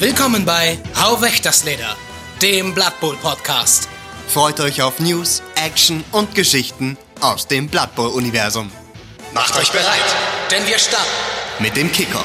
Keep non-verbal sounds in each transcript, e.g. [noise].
Willkommen bei Hau weg das Leder, dem Blood Bowl Podcast. Freut euch auf News, Action und Geschichten aus dem Blood Bowl Universum. Macht euch bereit, denn wir starten Mit dem Kicker.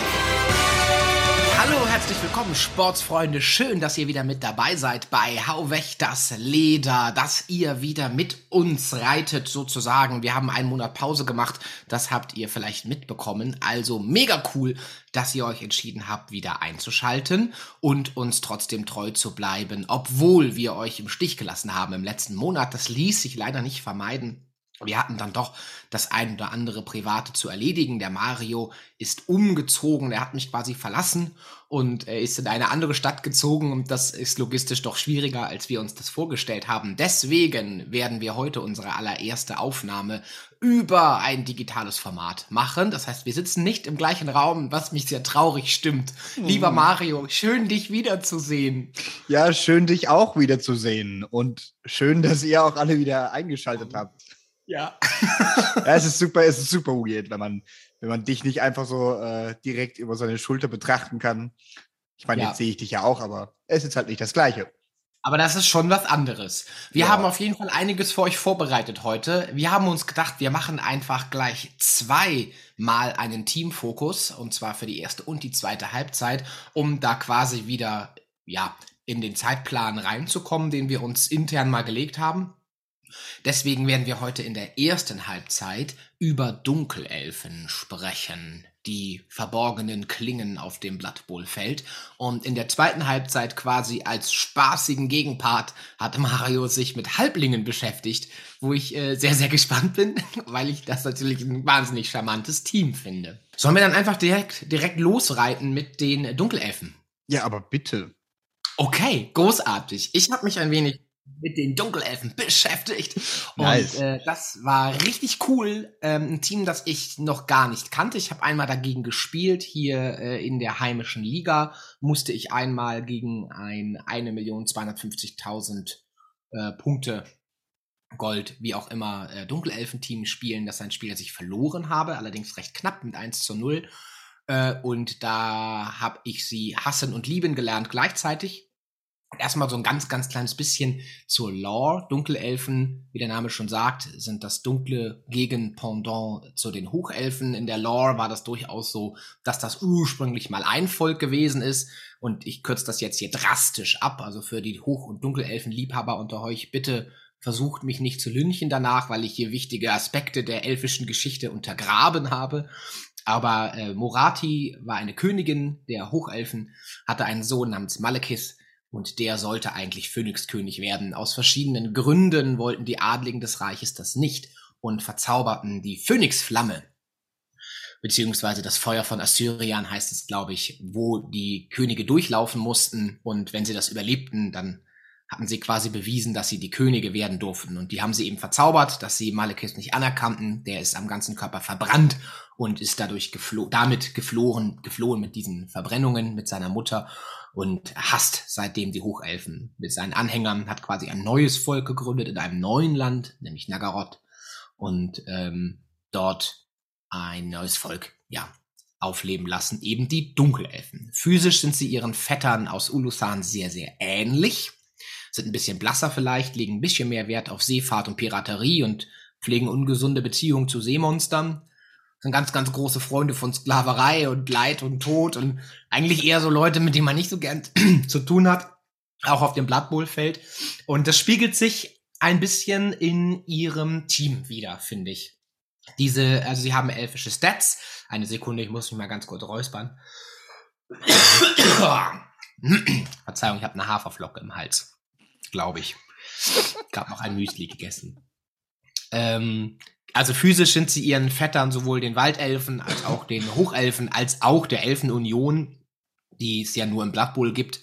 Willkommen, Sportsfreunde. Schön, dass ihr wieder mit dabei seid bei Hau weg das Leder, dass ihr wieder mit uns reitet sozusagen. Wir haben einen Monat Pause gemacht, das habt ihr vielleicht mitbekommen. Also mega cool, dass ihr euch entschieden habt, wieder einzuschalten und uns trotzdem treu zu bleiben, obwohl wir euch im Stich gelassen haben im letzten Monat. Das ließ sich leider nicht vermeiden. Wir hatten dann doch das ein oder andere Private zu erledigen. Der Mario ist umgezogen, er hat mich quasi verlassen und er ist in eine andere Stadt gezogen und das ist logistisch doch schwieriger, als wir uns das vorgestellt haben. Deswegen werden wir heute unsere allererste Aufnahme über ein digitales Format machen. Das heißt, wir sitzen nicht im gleichen Raum, was mich sehr traurig stimmt. Lieber Mario, schön dich wiederzusehen. Ja, schön dich auch wiederzusehen und schön, dass ihr auch alle wieder eingeschaltet habt. Ja. Ja, es ist super, es ist super weird, wenn man, wenn man dich nicht einfach so äh, direkt über seine Schulter betrachten kann. Ich meine, Ja. jetzt sehe ich dich ja auch, aber es ist halt nicht das Gleiche. Aber das ist schon was anderes. Wir Ja. haben auf jeden Fall einiges für euch vorbereitet heute. Wir haben uns gedacht, wir machen einfach gleich zweimal einen Teamfokus, und zwar für die erste und die zweite Halbzeit, um da quasi wieder, ja, in den Zeitplan reinzukommen, den wir uns intern mal gelegt haben. Deswegen werden wir heute in der ersten Halbzeit über Dunkelelfen sprechen, die verborgenen Klingen auf dem Blood Bowl Feld. Und in der zweiten Halbzeit quasi als spaßigen Gegenpart hat Mario sich mit Halblingen beschäftigt, wo ich äh, sehr, sehr gespannt bin, [laughs] weil ich das natürlich ein wahnsinnig charmantes Team finde. Sollen wir dann einfach direkt, direkt losreiten mit den Dunkelelfen? Ja, aber bitte. Okay, großartig. Ich habe mich ein wenig mit den Dunkelelfen beschäftigt. Und Nice. äh, das war richtig cool. Ähm, ein Team, das ich noch gar nicht kannte. Ich habe einmal dagegen gespielt. Hier äh, in der heimischen Liga musste ich einmal gegen ein 1.250.000 äh, Punkte Gold, wie auch immer, äh, Dunkelelfen-Team spielen. Das ist ein Spiel, das ich verloren habe, allerdings recht knapp mit 1 zu 0. Äh, und da habe ich sie hassen und lieben gelernt gleichzeitig. Erstmal so ein ganz, ganz kleines bisschen zur Lore. Dunkelelfen, wie der Name schon sagt, sind das dunkle Gegenpendant zu den Hochelfen. In der Lore war das durchaus so, dass das ursprünglich mal ein Volk gewesen ist. Und ich kürze das jetzt hier drastisch ab. Also für die Hoch- und Dunkelelfen-Liebhaber unter euch, bitte versucht mich nicht zu lynchen danach, weil ich hier wichtige Aspekte der elfischen Geschichte untergraben habe. Aber äh, Morati war eine Königin der Hochelfen, hatte einen Sohn namens Malekith und der sollte eigentlich Phönixkönig werden. Aus verschiedenen Gründen wollten die Adligen des Reiches das nicht und verzauberten die Phönixflamme. Beziehungsweise das Feuer von Assyrian heißt es, glaube ich, wo die Könige durchlaufen mussten und wenn sie das überlebten, dann hatten sie quasi bewiesen, dass sie die Könige werden durften. Und die haben sie eben verzaubert, dass sie Malekith nicht anerkannten. Der ist am ganzen Körper verbrannt und ist dadurch geflo damit geflohen, geflohen mit diesen Verbrennungen mit seiner Mutter und hasst seitdem die Hochelfen. Mit seinen Anhängern, hat quasi ein neues Volk gegründet in einem neuen Land, nämlich Nagaroth, und ähm, dort ein neues Volk, ja, aufleben lassen, eben die Dunkelelfen. Physisch sind sie ihren Vettern aus Ulusan sehr, sehr ähnlich, sind ein bisschen blasser vielleicht, legen ein bisschen mehr Wert auf Seefahrt und Piraterie und pflegen ungesunde Beziehungen zu Seemonstern sind ganz, ganz große Freunde von Sklaverei und Leid und Tod und eigentlich eher so Leute, mit denen man nicht so gern [clears throat] zu tun hat, auch auf dem Blood Bowl Feld. Und das spiegelt sich ein bisschen in ihrem Team wieder, finde ich. Diese, also sie haben elfische Stats. Eine Sekunde, ich muss mich mal ganz kurz räuspern. [clears throat] Verzeihung, ich habe eine Haferflocke im Hals, glaube ich. Gab noch ein Müsli gegessen. Ähm, also physisch sind sie ihren Vettern, sowohl den Waldelfen als auch den Hochelfen, als auch der Elfenunion, die es ja nur im Blood Bowl gibt,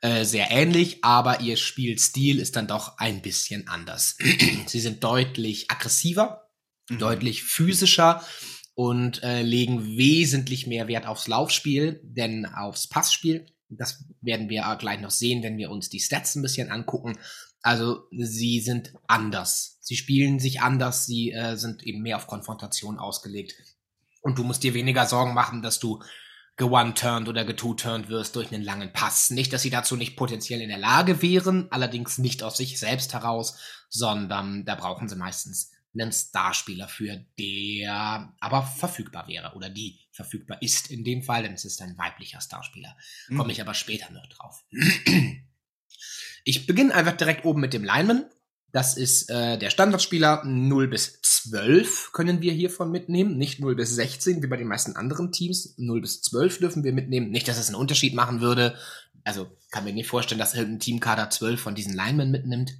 äh, sehr ähnlich, aber ihr Spielstil ist dann doch ein bisschen anders. [clears throat] sie sind deutlich aggressiver, deutlich physischer und äh, legen wesentlich mehr Wert aufs Laufspiel, denn aufs Passspiel. Das werden wir gleich noch sehen, wenn wir uns die Stats ein bisschen angucken. Also sie sind anders. Sie spielen sich anders, sie äh, sind eben mehr auf Konfrontation ausgelegt. Und du musst dir weniger Sorgen machen, dass du geone-turned oder getwo-turned wirst durch einen langen Pass. Nicht, dass sie dazu nicht potenziell in der Lage wären, allerdings nicht aus sich selbst heraus, sondern da brauchen sie meistens einen Starspieler für, der aber verfügbar wäre oder die verfügbar ist in dem Fall, denn es ist ein weiblicher Starspieler. Mhm. Komme ich aber später noch drauf. Ich beginne einfach direkt oben mit dem Lineman. Das ist äh, der Standardspieler 0 bis 12 können wir hiervon mitnehmen, nicht 0 bis 16 wie bei den meisten anderen Teams. 0 bis 12 dürfen wir mitnehmen. Nicht, dass es einen Unterschied machen würde. Also kann mir nicht vorstellen, dass irgendein Teamkader 12 von diesen Linemen mitnimmt.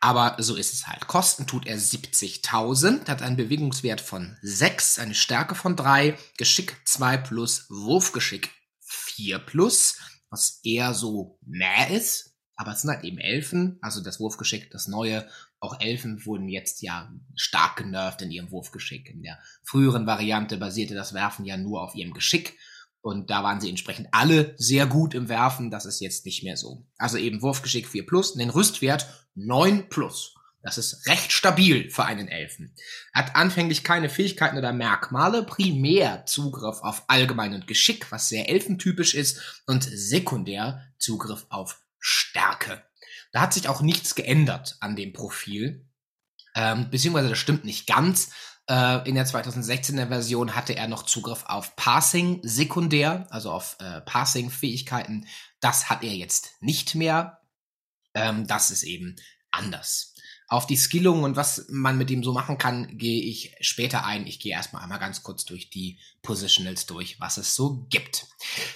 Aber so ist es halt. Kosten tut er 70.000, hat einen Bewegungswert von 6, eine Stärke von 3, Geschick 2 plus, Wurfgeschick 4 plus, was eher so mäh ist. Aber es sind halt eben Elfen, also das Wurfgeschick, das neue. Auch Elfen wurden jetzt ja stark genervt in ihrem Wurfgeschick. In der früheren Variante basierte das Werfen ja nur auf ihrem Geschick. Und da waren sie entsprechend alle sehr gut im Werfen. Das ist jetzt nicht mehr so. Also eben Wurfgeschick 4 plus, den Rüstwert 9 plus. Das ist recht stabil für einen Elfen. Hat anfänglich keine Fähigkeiten oder Merkmale, primär Zugriff auf Allgemein und Geschick, was sehr elfentypisch ist, und sekundär Zugriff auf Stärke. Da hat sich auch nichts geändert an dem Profil. Ähm, beziehungsweise das stimmt nicht ganz. Äh, in der 2016er Version hatte er noch Zugriff auf Passing sekundär, also auf äh, Passing-Fähigkeiten. Das hat er jetzt nicht mehr. Ähm, das ist eben anders. Auf die Skillung und was man mit ihm so machen kann, gehe ich später ein. Ich gehe erstmal einmal ganz kurz durch die Positionals durch, was es so gibt.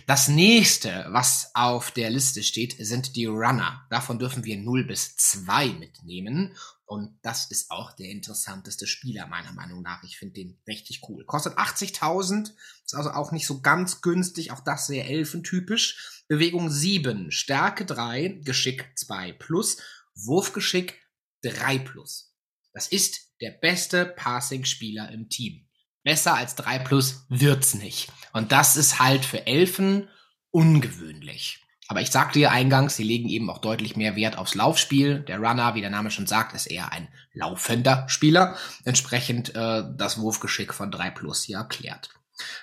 Das nächste, was auf der Liste steht, sind die Runner. Davon dürfen wir 0 bis 2 mitnehmen. Und das ist auch der interessanteste Spieler, meiner Meinung nach. Ich finde den richtig cool. Kostet 80.000, ist also auch nicht so ganz günstig, auch das sehr elfentypisch. Bewegung 7, Stärke 3, Geschick 2 plus, Wurfgeschick 3 plus. Das ist der beste Passing-Spieler im Team. Besser als 3 plus wird's nicht. Und das ist halt für Elfen ungewöhnlich. Aber ich sagte ja eingangs, sie legen eben auch deutlich mehr Wert aufs Laufspiel. Der Runner, wie der Name schon sagt, ist eher ein laufender Spieler. Entsprechend äh, das Wurfgeschick von 3 plus hier erklärt.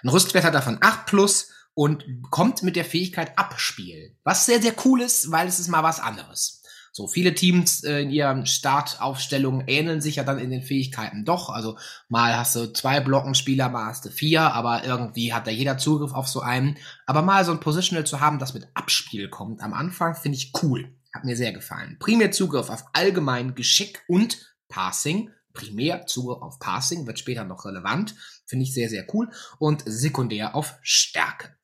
Ein Rüstwert hat er von 8 plus und kommt mit der Fähigkeit Abspiel. Was sehr, sehr cool ist, weil es ist mal was anderes. So viele Teams äh, in ihren Startaufstellungen ähneln sich ja dann in den Fähigkeiten doch. Also mal hast du zwei Blockenspieler, mal hast du vier, aber irgendwie hat da jeder Zugriff auf so einen. Aber mal so ein Positional zu haben, das mit Abspiel kommt am Anfang, finde ich cool. Hat mir sehr gefallen. Primär Zugriff auf allgemein Geschick und Passing. Primär Zugriff auf Passing wird später noch relevant. Finde ich sehr, sehr cool. Und sekundär auf Stärke.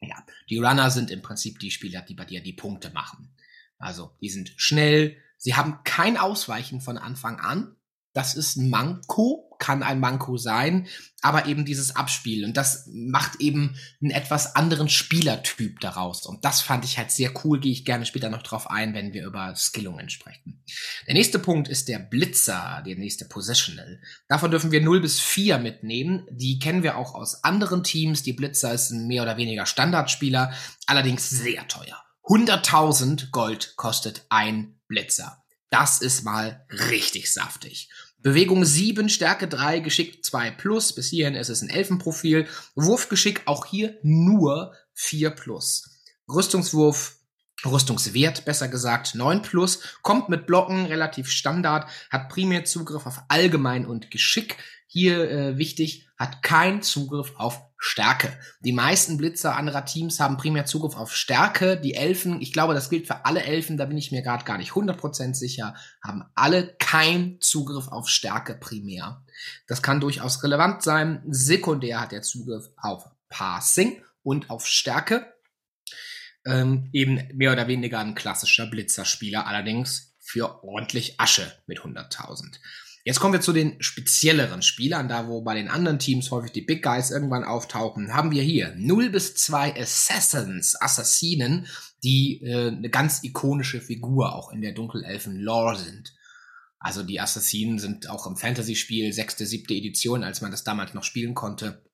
Ja, die Runner sind im Prinzip die Spieler, die bei dir die Punkte machen. Also, die sind schnell, sie haben kein Ausweichen von Anfang an. Das ist ein Manko, kann ein Manko sein, aber eben dieses Abspiel. Und das macht eben einen etwas anderen Spielertyp daraus. Und das fand ich halt sehr cool, gehe ich gerne später noch drauf ein, wenn wir über Skillungen sprechen. Der nächste Punkt ist der Blitzer, der nächste Positional. Davon dürfen wir 0 bis 4 mitnehmen. Die kennen wir auch aus anderen Teams. Die Blitzer ist ein mehr oder weniger Standardspieler, allerdings sehr teuer. 100.000 Gold kostet ein Blitzer. Das ist mal richtig saftig. Bewegung 7, Stärke 3, Geschick 2 plus. Bis hierhin ist es ein Elfenprofil. Wurfgeschick auch hier nur 4 plus. Rüstungswurf, Rüstungswert besser gesagt 9 plus. Kommt mit Blocken relativ Standard. Hat primär Zugriff auf Allgemein und Geschick. Hier äh, wichtig, hat kein Zugriff auf Stärke. Die meisten Blitzer anderer Teams haben primär Zugriff auf Stärke. Die Elfen, ich glaube, das gilt für alle Elfen, da bin ich mir gerade gar nicht 100% sicher, haben alle kein Zugriff auf Stärke primär. Das kann durchaus relevant sein. Sekundär hat er Zugriff auf Passing und auf Stärke. Ähm, eben mehr oder weniger ein klassischer Blitzerspieler, allerdings für ordentlich Asche mit 100.000. Jetzt kommen wir zu den spezielleren Spielern, da wo bei den anderen Teams häufig die Big Guys irgendwann auftauchen, haben wir hier 0 bis 2 Assassins, Assassinen, die äh, eine ganz ikonische Figur auch in der Dunkelelfen-Lore sind. Also die Assassinen sind auch im Fantasy-Spiel, sechste, siebte Edition, als man das damals noch spielen konnte,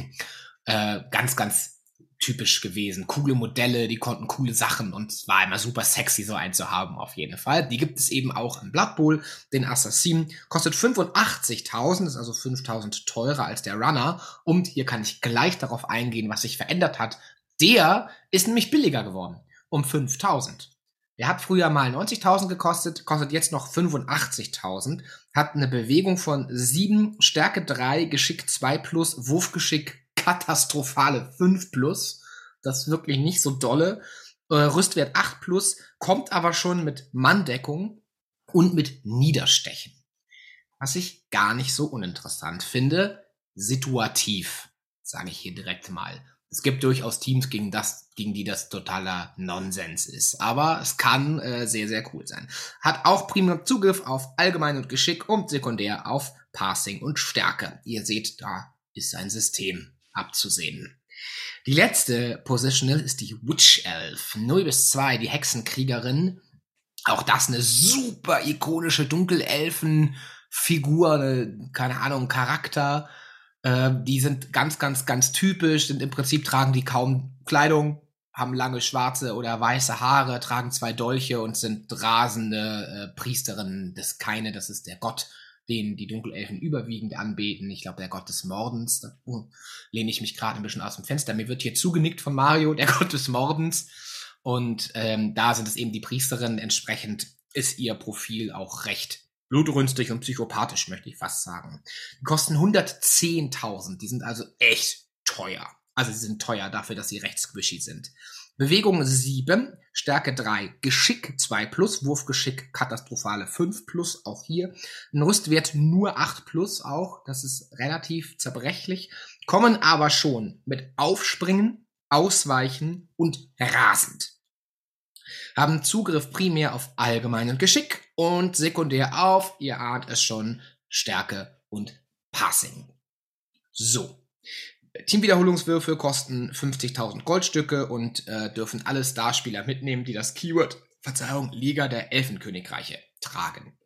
[clears throat] äh, ganz, ganz typisch gewesen. Coole Modelle, die konnten coole Sachen und es war immer super sexy, so einen zu haben, auf jeden Fall. Die gibt es eben auch im Blood Bowl. Den Assassin kostet 85.000, ist also 5.000 teurer als der Runner. Und hier kann ich gleich darauf eingehen, was sich verändert hat. Der ist nämlich billiger geworden. Um 5.000. Der hat früher mal 90.000 gekostet, kostet jetzt noch 85.000, hat eine Bewegung von 7, Stärke 3, Geschick 2 plus, Wurfgeschick katastrophale 5 plus. Das ist wirklich nicht so dolle. Äh, Rüstwert 8 plus, kommt aber schon mit Manndeckung und mit Niederstechen. Was ich gar nicht so uninteressant finde, situativ, sage ich hier direkt mal. Es gibt durchaus Teams, gegen, das, gegen die das totaler Nonsens ist. Aber es kann äh, sehr, sehr cool sein. Hat auch primär Zugriff auf Allgemein und Geschick und sekundär auf Passing und Stärke. Ihr seht, da ist ein System abzusehen. Die letzte Positional ist die Witch Elf. 0 bis 2, die Hexenkriegerin. Auch das eine super ikonische Dunkelelfen-Figur, eine, keine Ahnung, Charakter. Äh, die sind ganz, ganz, ganz typisch, sind im Prinzip tragen die kaum Kleidung, haben lange schwarze oder weiße Haare, tragen zwei Dolche und sind rasende äh, Priesterinnen des Keine, das ist der Gott den die Dunkelelfen überwiegend anbeten. Ich glaube, der Gott des Mordens. Da uh, lehne ich mich gerade ein bisschen aus dem Fenster. Mir wird hier zugenickt von Mario, der [laughs] Gott des Mordens. Und ähm, da sind es eben die Priesterinnen. Entsprechend ist ihr Profil auch recht blutrünstig und psychopathisch, möchte ich fast sagen. Die kosten 110.000. Die sind also echt teuer. Also sie sind teuer dafür, dass sie recht squishy sind. Bewegung 7, Stärke 3, Geschick 2 plus, Wurfgeschick katastrophale 5 plus, auch hier. Ein Rüstwert nur 8 plus auch, das ist relativ zerbrechlich. Kommen aber schon mit Aufspringen, Ausweichen und rasend. Haben Zugriff primär auf allgemeinen Geschick und sekundär auf, ihr ahnt es schon, Stärke und Passing. So. Teamwiederholungswürfe kosten 50.000 Goldstücke und äh, dürfen alle Starspieler mitnehmen, die das Keyword, Verzeihung, Liga der Elfenkönigreiche tragen.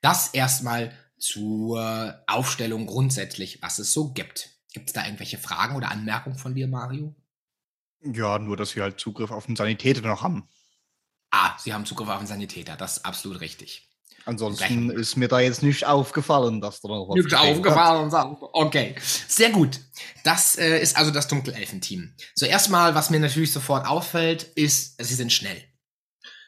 Das erstmal zur Aufstellung grundsätzlich, was es so gibt. Gibt es da irgendwelche Fragen oder Anmerkungen von dir, Mario? Ja, nur, dass wir halt Zugriff auf den Sanitäter noch haben. Ah, sie haben Zugriff auf den Sanitäter, das ist absolut richtig. Ansonsten ist mir da jetzt nicht aufgefallen, dass da noch was Nicht aufgefallen. Hat. Okay, sehr gut. Das äh, ist also das Dunkelelfen-Team. So erstmal, was mir natürlich sofort auffällt, ist, sie sind schnell.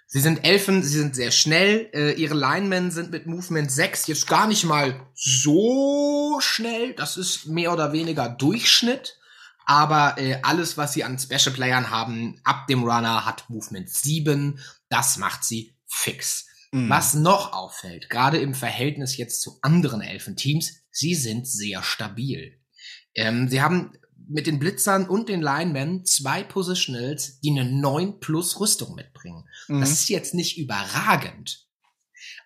Sie sind Elfen, sie sind sehr schnell. Äh, ihre Linemen sind mit Movement 6 jetzt gar nicht mal so schnell. Das ist mehr oder weniger Durchschnitt. Aber äh, alles, was sie an Special Playern haben, ab dem Runner hat Movement 7. Das macht sie fix. Mhm. Was noch auffällt, gerade im Verhältnis jetzt zu anderen Elfenteams, sie sind sehr stabil. Ähm, sie haben mit den Blitzern und den Linemen zwei Positionals, die eine 9 plus Rüstung mitbringen. Mhm. Das ist jetzt nicht überragend,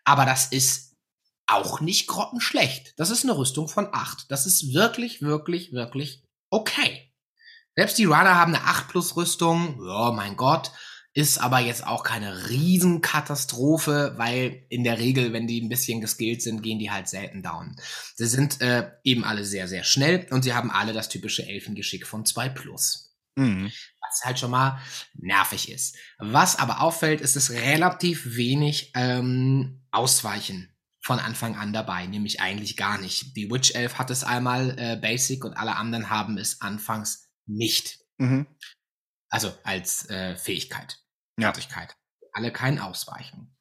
aber das ist auch nicht grottenschlecht. Das ist eine Rüstung von 8. Das ist wirklich, wirklich, wirklich okay. Selbst die Runner haben eine 8 plus Rüstung. Ja, mein Gott ist aber jetzt auch keine Riesenkatastrophe, weil in der Regel, wenn die ein bisschen geskillt sind, gehen die halt selten down. Sie sind äh, eben alle sehr, sehr schnell und sie haben alle das typische Elfengeschick von 2 plus. Mhm. Was halt schon mal nervig ist. Was aber auffällt, ist es relativ wenig ähm, Ausweichen von Anfang an dabei, nämlich eigentlich gar nicht. Die Witch Elf hat es einmal äh, Basic und alle anderen haben es anfangs nicht. Mhm. Also als äh, Fähigkeit. Fertigkeit. Alle kein Ausweichen.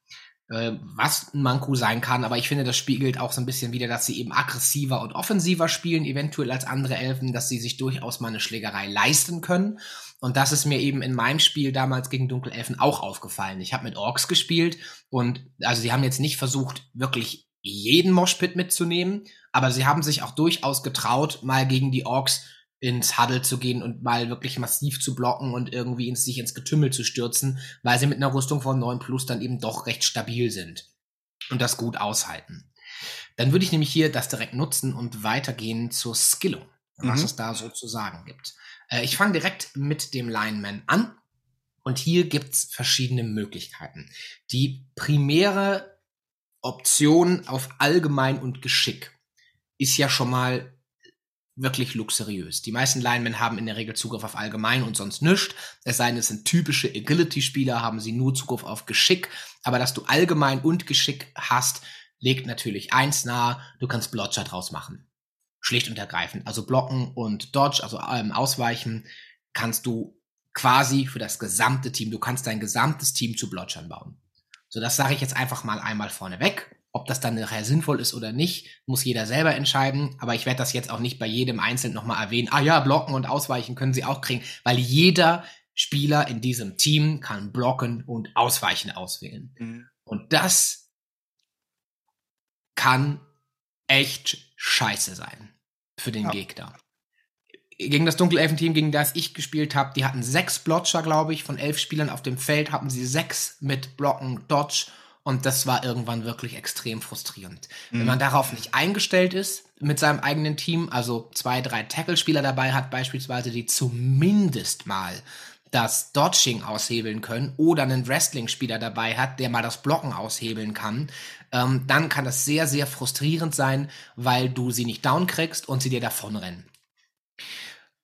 Äh, was ein Manko sein kann, aber ich finde, das spiegelt auch so ein bisschen wieder, dass sie eben aggressiver und offensiver spielen, eventuell als andere Elfen, dass sie sich durchaus mal eine Schlägerei leisten können. Und das ist mir eben in meinem Spiel damals gegen Dunkelelfen auch aufgefallen. Ich habe mit Orks gespielt und also sie haben jetzt nicht versucht, wirklich jeden Moshpit mitzunehmen, aber sie haben sich auch durchaus getraut, mal gegen die Orks ins Huddle zu gehen und mal wirklich massiv zu blocken und irgendwie ins, sich ins Getümmel zu stürzen, weil sie mit einer Rüstung von 9 plus dann eben doch recht stabil sind und das gut aushalten. Dann würde ich nämlich hier das direkt nutzen und weitergehen zur Skillung, was mhm. es da so zu sagen gibt. Äh, ich fange direkt mit dem Lineman an und hier gibt's verschiedene Möglichkeiten. Die primäre Option auf allgemein und Geschick ist ja schon mal wirklich luxuriös. Die meisten Linemen haben in der Regel Zugriff auf allgemein und sonst nichts. Es sei denn, es sind typische Agility-Spieler, haben sie nur Zugriff auf Geschick. Aber dass du allgemein und Geschick hast, legt natürlich eins nahe, du kannst Blotcher draus machen. Schlicht und ergreifend. Also blocken und Dodge, also ähm, ausweichen, kannst du quasi für das gesamte Team, du kannst dein gesamtes Team zu Blotchern bauen. So, das sage ich jetzt einfach mal einmal vorneweg. Ob das dann nachher sinnvoll ist oder nicht, muss jeder selber entscheiden. Aber ich werde das jetzt auch nicht bei jedem Einzelnen nochmal erwähnen. Ah ja, blocken und ausweichen können sie auch kriegen, weil jeder Spieler in diesem Team kann blocken und ausweichen auswählen. Mhm. Und das kann echt scheiße sein für den ja. Gegner. Gegen das Dunkelelfen-Team, gegen das ich gespielt habe, die hatten sechs Blotcher, glaube ich, von elf Spielern auf dem Feld, hatten sie sechs mit Blocken, Dodge und das war irgendwann wirklich extrem frustrierend. Mhm. Wenn man darauf nicht eingestellt ist mit seinem eigenen Team, also zwei, drei Tackle-Spieler dabei hat beispielsweise, die zumindest mal das Dodging aushebeln können oder einen Wrestling-Spieler dabei hat, der mal das Blocken aushebeln kann, ähm, dann kann das sehr, sehr frustrierend sein, weil du sie nicht down kriegst und sie dir davonrennen.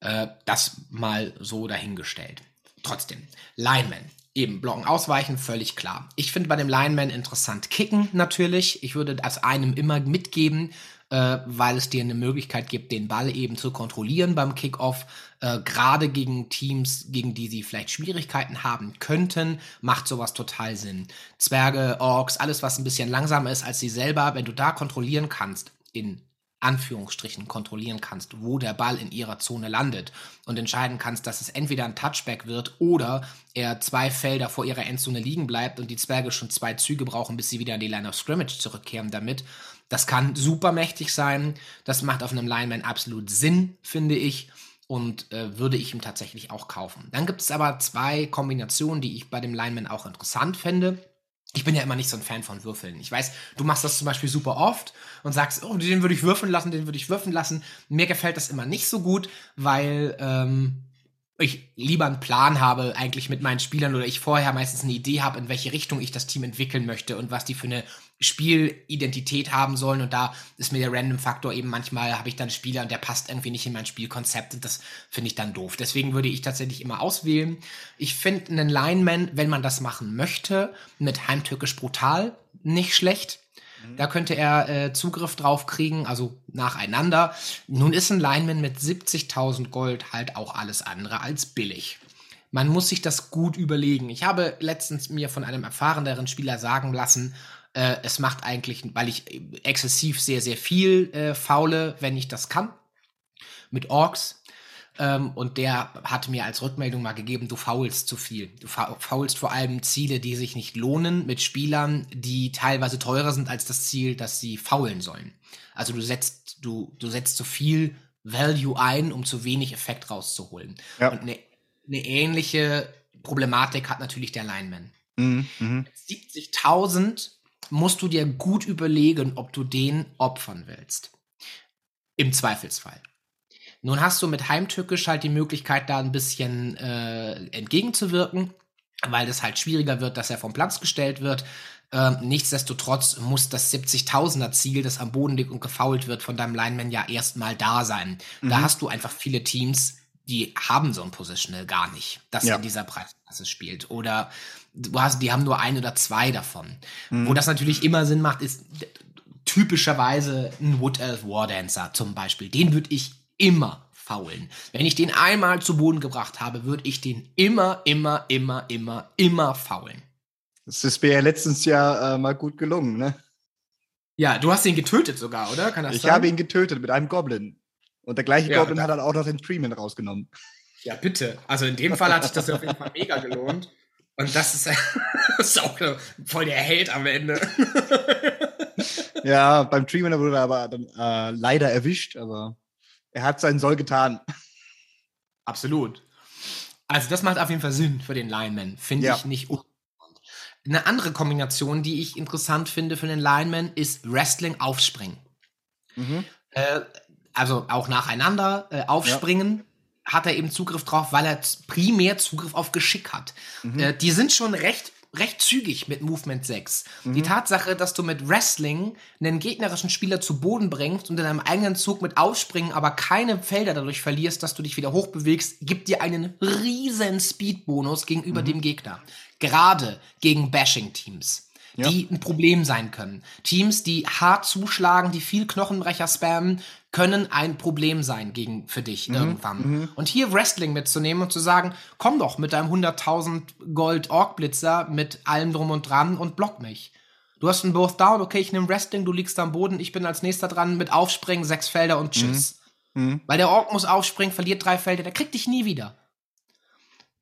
Äh, das mal so dahingestellt. Trotzdem, Lineman eben blocken, ausweichen, völlig klar. Ich finde bei dem Lineman interessant kicken natürlich. Ich würde das einem immer mitgeben, äh, weil es dir eine Möglichkeit gibt, den Ball eben zu kontrollieren beim Kickoff. Äh, Gerade gegen Teams, gegen die sie vielleicht Schwierigkeiten haben könnten, macht sowas total Sinn. Zwerge, Orks, alles was ein bisschen langsamer ist als sie selber, wenn du da kontrollieren kannst in Anführungsstrichen kontrollieren kannst, wo der Ball in ihrer Zone landet und entscheiden kannst, dass es entweder ein Touchback wird oder er zwei Felder vor ihrer Endzone liegen bleibt und die Zwerge schon zwei Züge brauchen, bis sie wieder in die Line of Scrimmage zurückkehren damit. Das kann super mächtig sein. Das macht auf einem Lineman absolut Sinn, finde ich. Und äh, würde ich ihm tatsächlich auch kaufen. Dann gibt es aber zwei Kombinationen, die ich bei dem Lineman auch interessant fände ich bin ja immer nicht so ein Fan von Würfeln. Ich weiß, du machst das zum Beispiel super oft und sagst, oh, den würde ich würfeln lassen, den würde ich würfeln lassen. Mir gefällt das immer nicht so gut, weil ähm, ich lieber einen Plan habe eigentlich mit meinen Spielern oder ich vorher meistens eine Idee habe, in welche Richtung ich das Team entwickeln möchte und was die für eine Spielidentität haben sollen. Und da ist mir der Random-Faktor eben manchmal, habe ich dann Spieler und der passt irgendwie nicht in mein Spielkonzept. Und das finde ich dann doof. Deswegen würde ich tatsächlich immer auswählen. Ich finde einen Lineman, wenn man das machen möchte, mit Heimtückisch brutal nicht schlecht. Mhm. Da könnte er äh, Zugriff drauf kriegen, also nacheinander. Nun ist ein Lineman mit 70.000 Gold halt auch alles andere als billig. Man muss sich das gut überlegen. Ich habe letztens mir von einem erfahreneren Spieler sagen lassen, äh, es macht eigentlich, weil ich exzessiv sehr, sehr viel äh, faule, wenn ich das kann, mit Orks. Ähm, und der hat mir als Rückmeldung mal gegeben, du faulst zu viel. Du faulst vor allem Ziele, die sich nicht lohnen, mit Spielern, die teilweise teurer sind als das Ziel, das sie faulen sollen. Also du setzt, du, du setzt zu viel Value ein, um zu wenig Effekt rauszuholen. Ja. Und eine, eine ähnliche Problematik hat natürlich der Lineman. Mhm, 70.000 mhm. Musst du dir gut überlegen, ob du den opfern willst. Im Zweifelsfall. Nun hast du mit Heimtückisch halt die Möglichkeit, da ein bisschen äh, entgegenzuwirken, weil es halt schwieriger wird, dass er vom Platz gestellt wird. Ähm, nichtsdestotrotz muss das 70.000er Ziel, das am Boden liegt und gefault wird, von deinem Lineman ja erstmal da sein. Mhm. Da hast du einfach viele Teams, die haben so ein Positional gar nicht, das ja. in dieser Preisklasse spielt. Oder du hast, die haben nur ein oder zwei davon. Mhm. Wo das natürlich immer Sinn macht, ist typischerweise ein Wood Elf War Dancer zum Beispiel. Den würde ich immer faulen. Wenn ich den einmal zu Boden gebracht habe, würde ich den immer, immer, immer, immer, immer faulen. Das ist mir ja letztens ja äh, mal gut gelungen, ne? Ja, du hast ihn getötet sogar, oder? Kann das ich sein? habe ihn getötet mit einem Goblin. Und der gleiche ja, Goblin hat dann auch noch den Freeman rausgenommen. Ja, bitte. Also in dem Fall hat sich das auf jeden Fall mega gelohnt. Und das ist, [laughs] das ist auch voll der Held am Ende. [laughs] ja, beim Freeman wurde er aber dann äh, leider erwischt, aber er hat seinen Soll getan. Absolut. Also das macht auf jeden Fall Sinn für den Lineman. Finde ja. ich nicht Eine andere Kombination, die ich interessant finde für den Lineman, ist Wrestling aufspringen. Mhm. Äh, also auch nacheinander äh, aufspringen. Ja. Hat er eben Zugriff drauf, weil er primär Zugriff auf Geschick hat. Mhm. Äh, die sind schon recht recht zügig mit Movement 6. Die Tatsache, dass du mit Wrestling einen gegnerischen Spieler zu Boden bringst und in einem eigenen Zug mit Aufspringen aber keine Felder dadurch verlierst, dass du dich wieder hochbewegst, gibt dir einen riesen Speed-Bonus gegenüber dem Gegner. Gerade gegen Bashing-Teams Ja. die ein Problem sein können. Teams, die hart zuschlagen, die viel Knochenbrecher spammen, können ein Problem sein gegen für dich irgendwann. Und hier Wrestling mitzunehmen und zu sagen, komm doch mit deinem 100.000 Gold Ork Blitzer mit allem drum und dran und block mich. Du hast einen Both Down, okay, ich nehme Wrestling, du liegst am Boden, ich bin als nächster dran mit Aufspringen, sechs Felder und Tschüss. Weil der Ork muss aufspringen, verliert drei Felder, der kriegt dich nie wieder.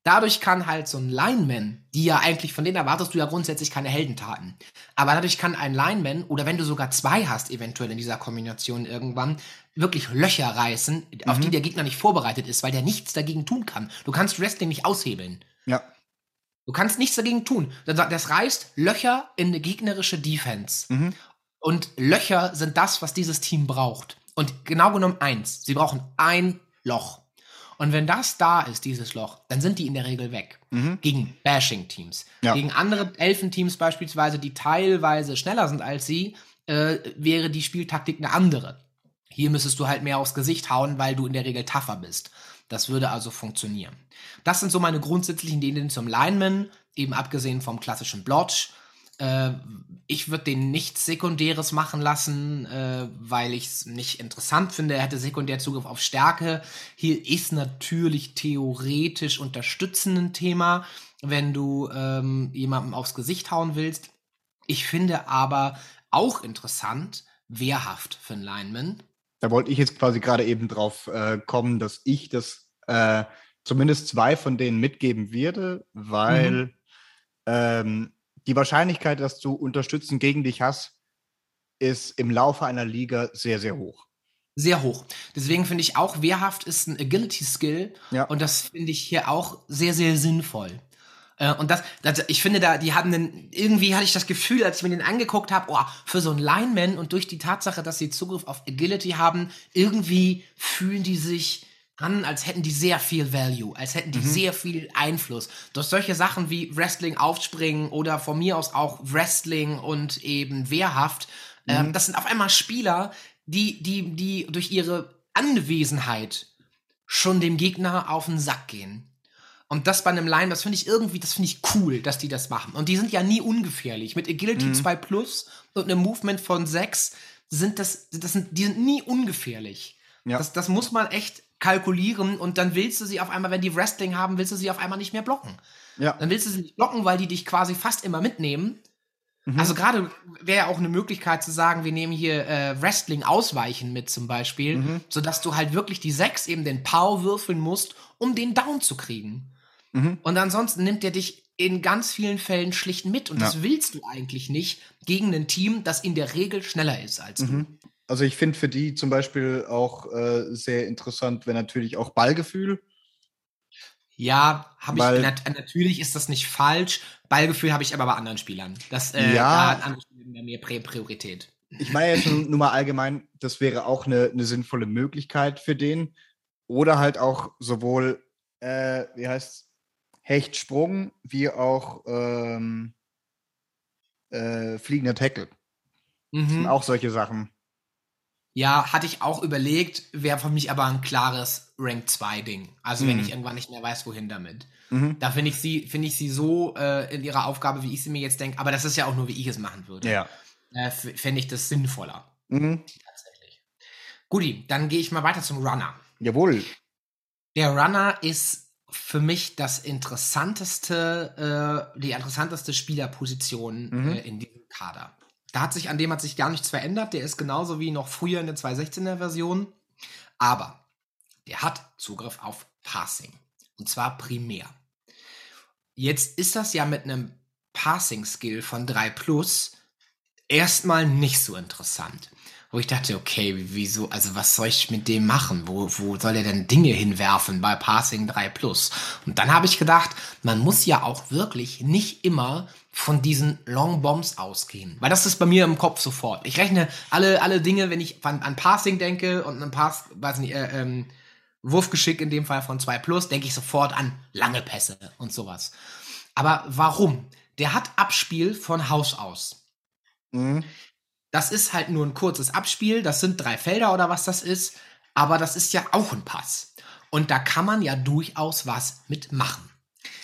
Dadurch kann halt so ein Lineman, die ja eigentlich, von denen erwartest du ja grundsätzlich keine Heldentaten. Aber dadurch kann ein Lineman, oder wenn du sogar zwei hast, eventuell in dieser Kombination irgendwann, wirklich Löcher reißen, auf die der Gegner nicht vorbereitet ist, weil der nichts dagegen tun kann. Du kannst Wrestling nicht aushebeln. Ja. Du kannst nichts dagegen tun. Das das reißt Löcher in eine gegnerische Defense. Und Löcher sind das, was dieses Team braucht. Und genau genommen eins. Sie brauchen ein Loch. Und wenn das da ist, dieses Loch, dann sind die in der Regel weg. Gegen Bashing-Teams. Ja. Gegen andere Elfenteams beispielsweise, die teilweise schneller sind als sie, äh, wäre die Spieltaktik eine andere. Hier müsstest du halt mehr aufs Gesicht hauen, weil du in der Regel tougher bist. Das würde also funktionieren. Das sind so meine grundsätzlichen Ideen zum Lineman, eben abgesehen vom klassischen Blotch. Äh, ich würde den nichts Sekundäres machen lassen, äh, weil ich es nicht interessant finde. Er hätte sekundär Zugriff auf Stärke. Hier ist natürlich theoretisch unterstützend ein Thema, wenn du ähm, jemandem aufs Gesicht hauen willst. Ich finde aber auch interessant, wehrhaft für einen Lineman. Da wollte ich jetzt quasi gerade eben drauf äh, kommen, dass ich das äh, zumindest zwei von denen mitgeben werde, weil ähm, die Wahrscheinlichkeit, dass du Unterstützen gegen dich hast, ist im Laufe einer Liga sehr, sehr hoch. Sehr hoch. Deswegen finde ich auch, wehrhaft ist ein Agility-Skill. Ja. Und das finde ich hier auch sehr, sehr sinnvoll. Äh, Und das, das, ich finde da, die haben einen, irgendwie hatte ich das Gefühl, als ich mir den angeguckt habe, oh, für so einen Lineman und durch die Tatsache, dass sie Zugriff auf Agility haben, irgendwie fühlen die sich an, als hätten die sehr viel Value, als hätten die sehr viel Einfluss. Durch solche Sachen wie Wrestling aufspringen oder von mir aus auch Wrestling und eben wehrhaft, ähm, das sind auf einmal Spieler, die, die, die durch ihre Anwesenheit schon dem Gegner auf den Sack gehen. Und das bei einem Line, das finde ich irgendwie, das finde ich cool, dass die das machen. Und die sind ja nie ungefährlich. Mit Agility 2 Plus und einem Movement von 6 sind das, das sind, die sind nie ungefährlich. Ja. Das, das muss man echt kalkulieren und dann willst du sie auf einmal, wenn die Wrestling haben, willst du sie auf einmal nicht mehr blocken. Ja. Dann willst du sie nicht blocken, weil die dich quasi fast immer mitnehmen. Also gerade wäre ja auch eine Möglichkeit zu sagen, wir nehmen hier äh, Wrestling ausweichen mit zum Beispiel, sodass du halt wirklich die 6 eben den Pow würfeln musst, um den Down zu kriegen. Und ansonsten nimmt er dich in ganz vielen Fällen schlicht mit. Und das Ja. willst du eigentlich nicht gegen ein Team, das in der Regel schneller ist als du. Also ich finde für die zum Beispiel auch äh, sehr interessant, wenn natürlich auch Ballgefühl. Ja, habe ich. Nat natürlich ist das nicht falsch. Ballgefühl habe ich aber bei anderen Spielern. Das, äh, Ja. da andere Spieler mehr Prä- Priorität. Ich meine jetzt nur, mal allgemein, das wäre auch eine, eine sinnvolle Möglichkeit für den. Oder halt auch sowohl, äh, wie heißt Hechtsprung, wie auch ähm, äh, fliegender Tackle. Das sind Mhm. auch solche Sachen. Ja, hatte ich auch überlegt, wäre für mich aber ein klares Rank 2 Ding. Also wenn Mhm. ich irgendwann nicht mehr weiß, wohin damit. Mhm. Da finde ich sie, finde ich sie so äh, in ihrer Aufgabe, wie ich sie mir jetzt denke, aber das ist ja auch nur, wie ich es machen würde. Ja. Äh, Fände ich das sinnvoller. Mhm. Tatsächlich. Guti, dann gehe ich mal weiter zum Runner. Jawohl. Der Runner ist für mich das interessanteste, äh, die interessanteste Spielerposition Mhm. äh, in diesem Kader. Da hat sich, an dem hat sich gar nichts verändert. Der ist genauso wie noch früher in der 216er Version. Aber der hat Zugriff auf Passing. Und zwar primär. Jetzt ist das ja mit einem Passing-Skill von 3 Plus erstmal nicht so interessant. Wo ich dachte, okay, wieso, also was soll ich mit dem machen? Wo, wo soll er denn Dinge hinwerfen bei Passing 3 Plus? Und dann habe ich gedacht, man muss ja auch wirklich nicht immer von diesen Long Bombs ausgehen. Weil das ist bei mir im Kopf sofort. Ich rechne alle, alle Dinge, wenn ich an, an Passing denke und ein Pass, weiß nicht, äh, ähm, Wurfgeschick in dem Fall von 2 Plus, denke ich sofort an lange Pässe und sowas. Aber warum? der hat Abspiel von Haus aus. Mhm. Das ist halt nur ein kurzes Abspiel, das sind drei Felder oder was das ist, aber das ist ja auch ein Pass. Und da kann man ja durchaus was mitmachen.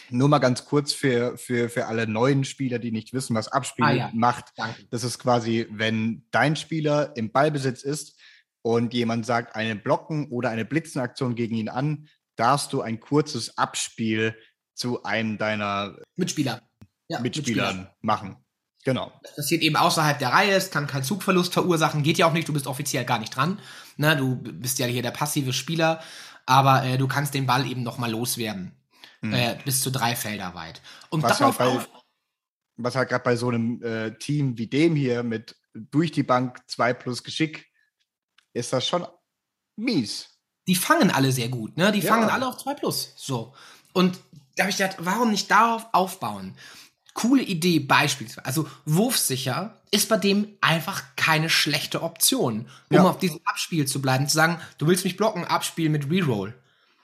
Nur mal ganz kurz für, für, für alle neuen Spieler, die nicht wissen, was Abspiel Ah, ja. macht. Danke. Das ist quasi, wenn dein Spieler im Ballbesitz ist und jemand sagt eine Blocken oder eine Blitzenaktion gegen ihn an, darfst du ein kurzes Abspiel zu einem deiner Mitspieler. Ja, Mitspielern machen. Genau. Das passiert eben außerhalb der Reihe, es kann keinen Zugverlust verursachen, geht ja auch nicht, du bist offiziell gar nicht dran. Ne, du bist ja hier der passive Spieler, aber äh, du kannst den Ball eben noch mal loswerden. Äh, bis zu drei Felder weit. Und Mhm. Was darauf halt bei- Was halt gerade bei so einem äh, Team wie dem hier mit durch die Bank 2 plus Geschick ist das schon mies. die fangen alle sehr gut, ne? Die Ja. fangen alle auf 2 plus. So. Und da habe ich gedacht, warum nicht darauf aufbauen? Coole Idee beispielsweise. Also wurfsicher ist bei dem einfach keine schlechte Option, um Ja. auf diesem Abspiel zu bleiben, zu sagen, du willst mich blocken, Abspiel mit Reroll.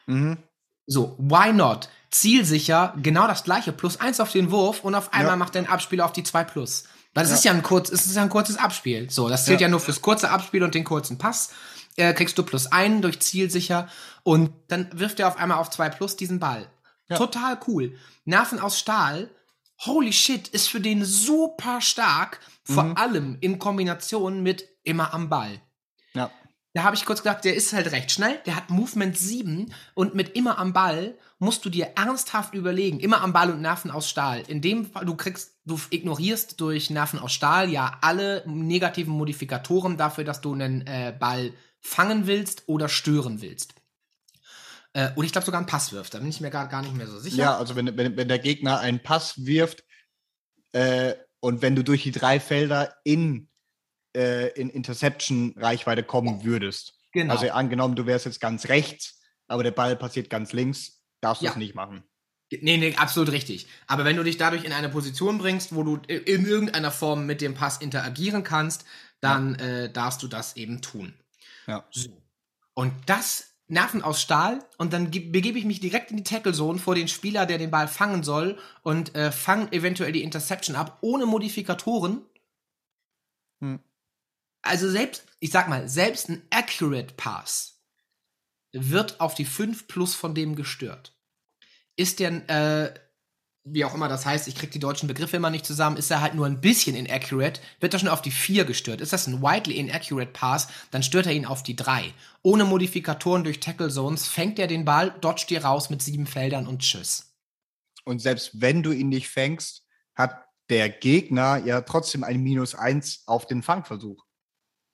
Mhm. So, why not? Zielsicher, genau das gleiche, plus eins auf den Wurf und auf einmal Ja. macht dein Abspiel auf die 2 plus. Weil es Ja. ist ja ein kurz, es ist ja ein kurzes Abspiel. So, das zählt ja, nur fürs kurze Abspiel und den kurzen Pass. Äh, kriegst du plus einen durch Zielsicher und dann wirft er auf einmal auf 2 plus diesen Ball. Total cool. Nerven aus Stahl, holy shit, ist für den super stark, vor Mhm. allem in Kombination mit immer am Ball. Ja. Da habe ich kurz gedacht, der ist halt recht schnell, der hat Movement 7 und mit immer am Ball musst du dir ernsthaft überlegen, immer am Ball und Nerven aus Stahl. In dem Fall, du kriegst, du ignorierst durch Nerven aus Stahl ja alle negativen Modifikatoren dafür, dass du einen äh, Ball fangen willst oder stören willst. Äh, und ich glaube sogar einen Pass wirft, da bin ich mir gar, gar nicht mehr so sicher. Ja, also wenn, wenn, wenn der Gegner einen Pass wirft äh, und wenn du durch die drei Felder in, äh, in Interception-Reichweite kommen würdest. genau. Also angenommen, du wärst jetzt ganz rechts, aber der Ball passiert ganz links, darfst du Ja. es nicht machen. Nee, nee, absolut richtig. Aber wenn du dich dadurch in eine Position bringst, wo du i- in irgendeiner Form mit dem Pass interagieren kannst, dann äh, darfst du das eben tun. Ja. So. Und das Nerven aus Stahl und dann ge- begebe ich mich direkt in die Tackle-Zone vor den Spieler, der den Ball fangen soll und äh, fang eventuell die Interception ab, ohne Modifikatoren. Hm. Also selbst, ich sag mal, selbst ein Accurate Pass wird auf die 5 plus von dem gestört. Ist der, äh, wie auch immer das heißt, ich krieg die deutschen Begriffe immer nicht zusammen, ist er halt nur ein bisschen inaccurate, wird er schon auf die 4 gestört. Ist das ein widely inaccurate Pass, dann stört er ihn auf die 3. Ohne Modifikatoren durch Tackle Zones fängt er den Ball, dodgt dir raus mit sieben Feldern und tschüss. Und selbst wenn du ihn nicht fängst, hat der Gegner ja trotzdem ein Minus 1 auf den Fangversuch.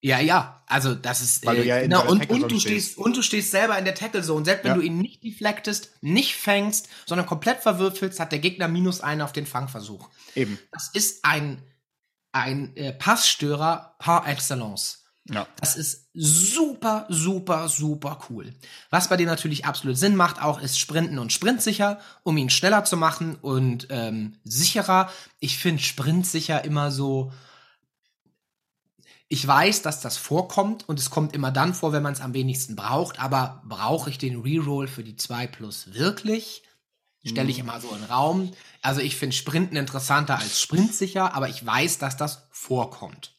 Ja, ja, also das ist Weil du ja genau, und, und du stehst. und du stehst selber in der Tackle Zone, selbst wenn Ja. du ihn nicht deflectest, nicht fängst, sondern komplett verwürfelst, hat der Gegner minus einen auf den Fangversuch. Eben. Das ist ein ein äh, Passstörer par excellence. Ja. Das ist super, super, super cool. Was bei dem natürlich absolut Sinn macht, auch ist Sprinten und Sprintsicher, um ihn schneller zu machen und ähm, sicherer. Ich finde Sprintsicher immer so. Ich weiß, dass das vorkommt und es kommt immer dann vor, wenn man es am wenigsten braucht, aber brauche ich den Reroll für die 2 plus wirklich? Stelle ich immer so in den Raum. Also ich finde Sprinten interessanter als Sprintsicher, aber ich weiß, dass das vorkommt.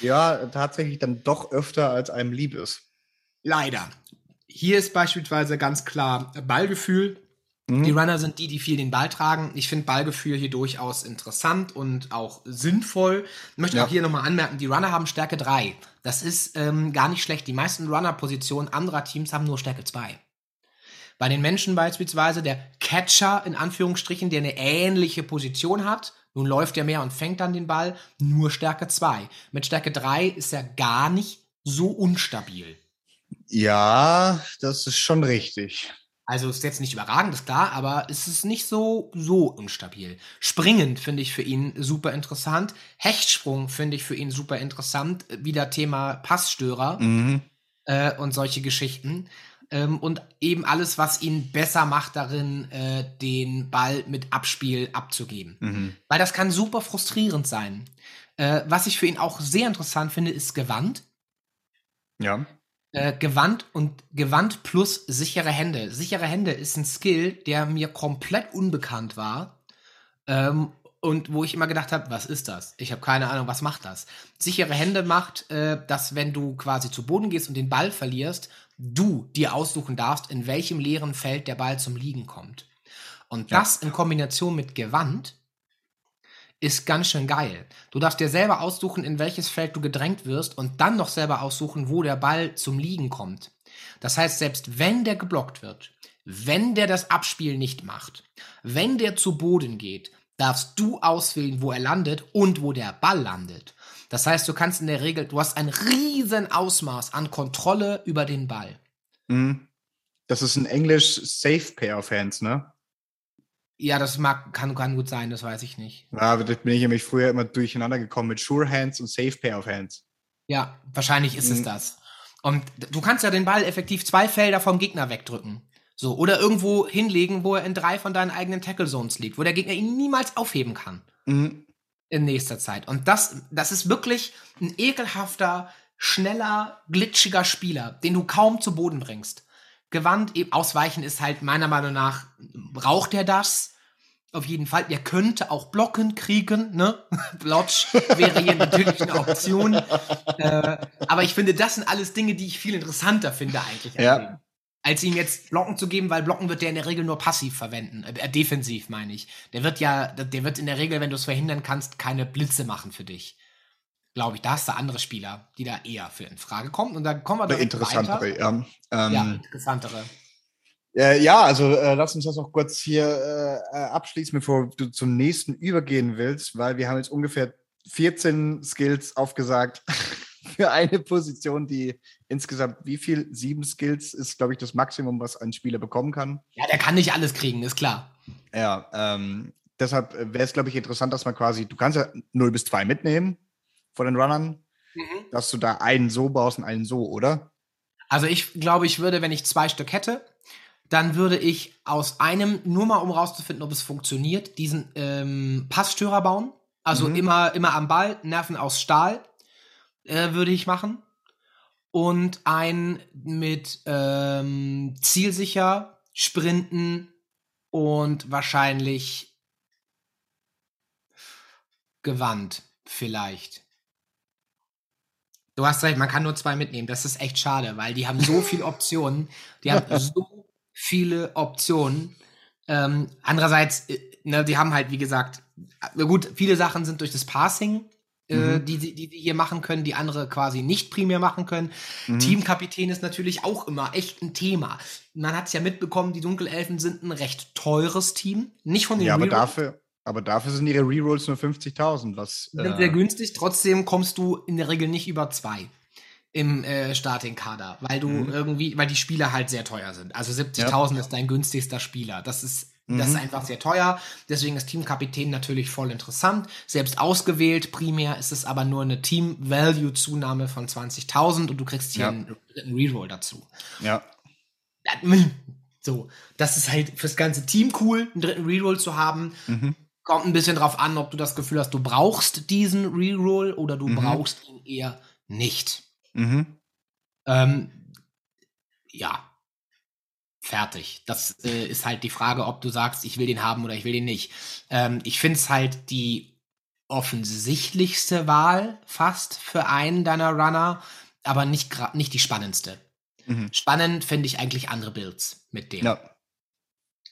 ja, tatsächlich dann doch öfter, als einem lieb ist. Leider. Hier ist beispielsweise ganz klar Ballgefühl. Mhm. Die Runner sind die, die viel den Ball tragen. Ich finde Ballgefühl hier durchaus interessant und auch sinnvoll. Ich möchte Ja. auch hier nochmal anmerken, die Runner haben Stärke 3. Das ist ähm, gar nicht schlecht. Die meisten Runner-Positionen anderer Teams haben nur Stärke 2. Bei den Menschen beispielsweise der Catcher in Anführungsstrichen, der eine ähnliche Position hat, nun läuft er mehr und fängt dann den Ball, nur Stärke 2. Mit Stärke 3 ist er gar nicht so unstabil. Ja, das ist schon richtig. Also ist jetzt nicht überragend, ist klar, aber es ist nicht so, so unstabil. Springend finde ich für ihn super interessant. Hechtsprung finde ich für ihn super interessant. Wieder Thema Passstörer Mhm. äh, und solche Geschichten. Ähm, und eben alles, was ihn besser macht darin, äh, den Ball mit Abspiel abzugeben. Mhm. Weil das kann super frustrierend sein. Äh, was ich für ihn auch sehr interessant finde, ist Gewand. Ja. Äh, Gewand und Gewand plus sichere Hände. Sichere Hände ist ein Skill, der mir komplett unbekannt war. Ähm, und wo ich immer gedacht habe, was ist das? Ich habe keine Ahnung, was macht das? Sichere Hände macht, äh, dass wenn du quasi zu Boden gehst und den Ball verlierst, du dir aussuchen darfst, in welchem leeren Feld der Ball zum Liegen kommt. Und Ja. das in Kombination mit Gewand ist ganz schön geil. Du darfst dir selber aussuchen, in welches Feld du gedrängt wirst und dann noch selber aussuchen, wo der Ball zum Liegen kommt. Das heißt, selbst wenn der geblockt wird, wenn der das Abspiel nicht macht, wenn der zu Boden geht, darfst du auswählen, wo er landet und wo der Ball landet. Das heißt, du kannst in der Regel, du hast ein riesen Ausmaß an Kontrolle über den Ball. Mhm. Das ist ein Englisch Safe Pair of Hands, ne? Ja, das mag, kann, kann gut sein, das weiß ich nicht. Ja, aber das bin ich nämlich früher immer durcheinander gekommen mit Sure Hands und Safe Pair of Hands. Ja, wahrscheinlich ist es Mhm. das. Und du kannst ja den Ball effektiv zwei Felder vom Gegner wegdrücken. So, oder irgendwo hinlegen, wo er in drei von deinen eigenen Tackle Zones liegt, wo der Gegner ihn niemals aufheben kann Mhm. in nächster Zeit. Und das, das ist wirklich ein ekelhafter, schneller, glitschiger Spieler, den du kaum zu Boden bringst. Gewandt, eben ausweichen ist halt meiner Meinung nach, braucht er das? Auf jeden Fall. Er könnte auch blocken kriegen, ne? [laughs] Blotch wäre hier natürlich eine Option. Äh, aber ich finde, das sind alles Dinge, die ich viel interessanter finde eigentlich. Ja. Als ihm jetzt Blocken zu geben, weil Blocken wird der in der Regel nur passiv verwenden. Äh, defensiv meine ich. Der wird ja, der wird in der Regel, wenn du es verhindern kannst, keine Blitze machen für dich. Glaube ich. Da hast du andere Spieler, die da eher für in Frage kommen. Und dann kommen wir direkt interessantere, weiter. ja. Ähm, Ja, interessantere. Äh, ja, also äh, lass uns das noch kurz hier äh, äh, abschließen, bevor du zum nächsten übergehen willst, weil wir haben jetzt ungefähr 14 Skills aufgesagt [laughs] für eine Position, die insgesamt wie viel? Sieben Skills ist, glaube ich, das Maximum, was ein Spieler bekommen kann. Ja, der kann nicht alles kriegen, ist klar. Ja, ähm, deshalb wäre es, glaube ich, interessant, dass man quasi, du kannst ja 0 bis 2 mitnehmen von den Runnern, dass du da einen so baust und einen so, oder? Also ich glaube, ich würde, wenn ich zwei Stück hätte, dann würde ich aus einem, nur mal um rauszufinden, ob es funktioniert, diesen ähm, Passstörer bauen. Also Mhm. immer, immer am Ball, Nerven aus Stahl, äh, würde ich machen. Und ein mit ähm, zielsicher, Sprinten und wahrscheinlich Gewand vielleicht. Du hast recht, man kann nur zwei mitnehmen. Das ist echt schade, weil die haben so [laughs] viele Optionen. Die haben so viele Optionen. Ähm, andererseits, äh, ne, die haben halt, wie gesagt, gut, viele Sachen sind durch das Passing, äh, Mhm. die, sie- die sie hier machen können, die andere quasi nicht primär machen können. Mhm. Teamkapitän ist natürlich auch immer echt ein Thema. Man hat es ja mitbekommen, die Dunkelelfen sind ein recht teures Team. Nicht von den Ja, aber Rerolls, dafür, aber dafür sind ihre Rerolls nur 50.000, was. die sind äh, sehr günstig. Trotzdem kommst du in der Regel nicht über zwei im äh, Starting-Kader, weil du Mhm. irgendwie, weil die Spieler halt sehr teuer sind. Also 70.000 ist dein günstigster Spieler. Das ist, das ist Mhm. einfach sehr teuer. Deswegen ist Teamkapitän natürlich voll interessant. Selbst ausgewählt, primär ist es aber nur eine Team-Value-Zunahme von 20.000 und du kriegst hier Ja. einen, einen Reroll dazu. ja. So, das ist halt fürs ganze Team cool, einen dritten Reroll zu haben. Mhm. Kommt ein bisschen drauf an, ob du das Gefühl hast, du brauchst diesen Reroll oder du Mhm. brauchst ihn eher nicht. Mhm. Ähm, ja. Fertig. Das äh, ist halt die Frage, ob du sagst, ich will den haben oder ich will den nicht. Ähm, ich finde es halt die offensichtlichste Wahl fast für einen deiner Runner, aber nicht, nicht die spannendste. Mhm. Spannend finde ich eigentlich andere Builds mit dem. Ja.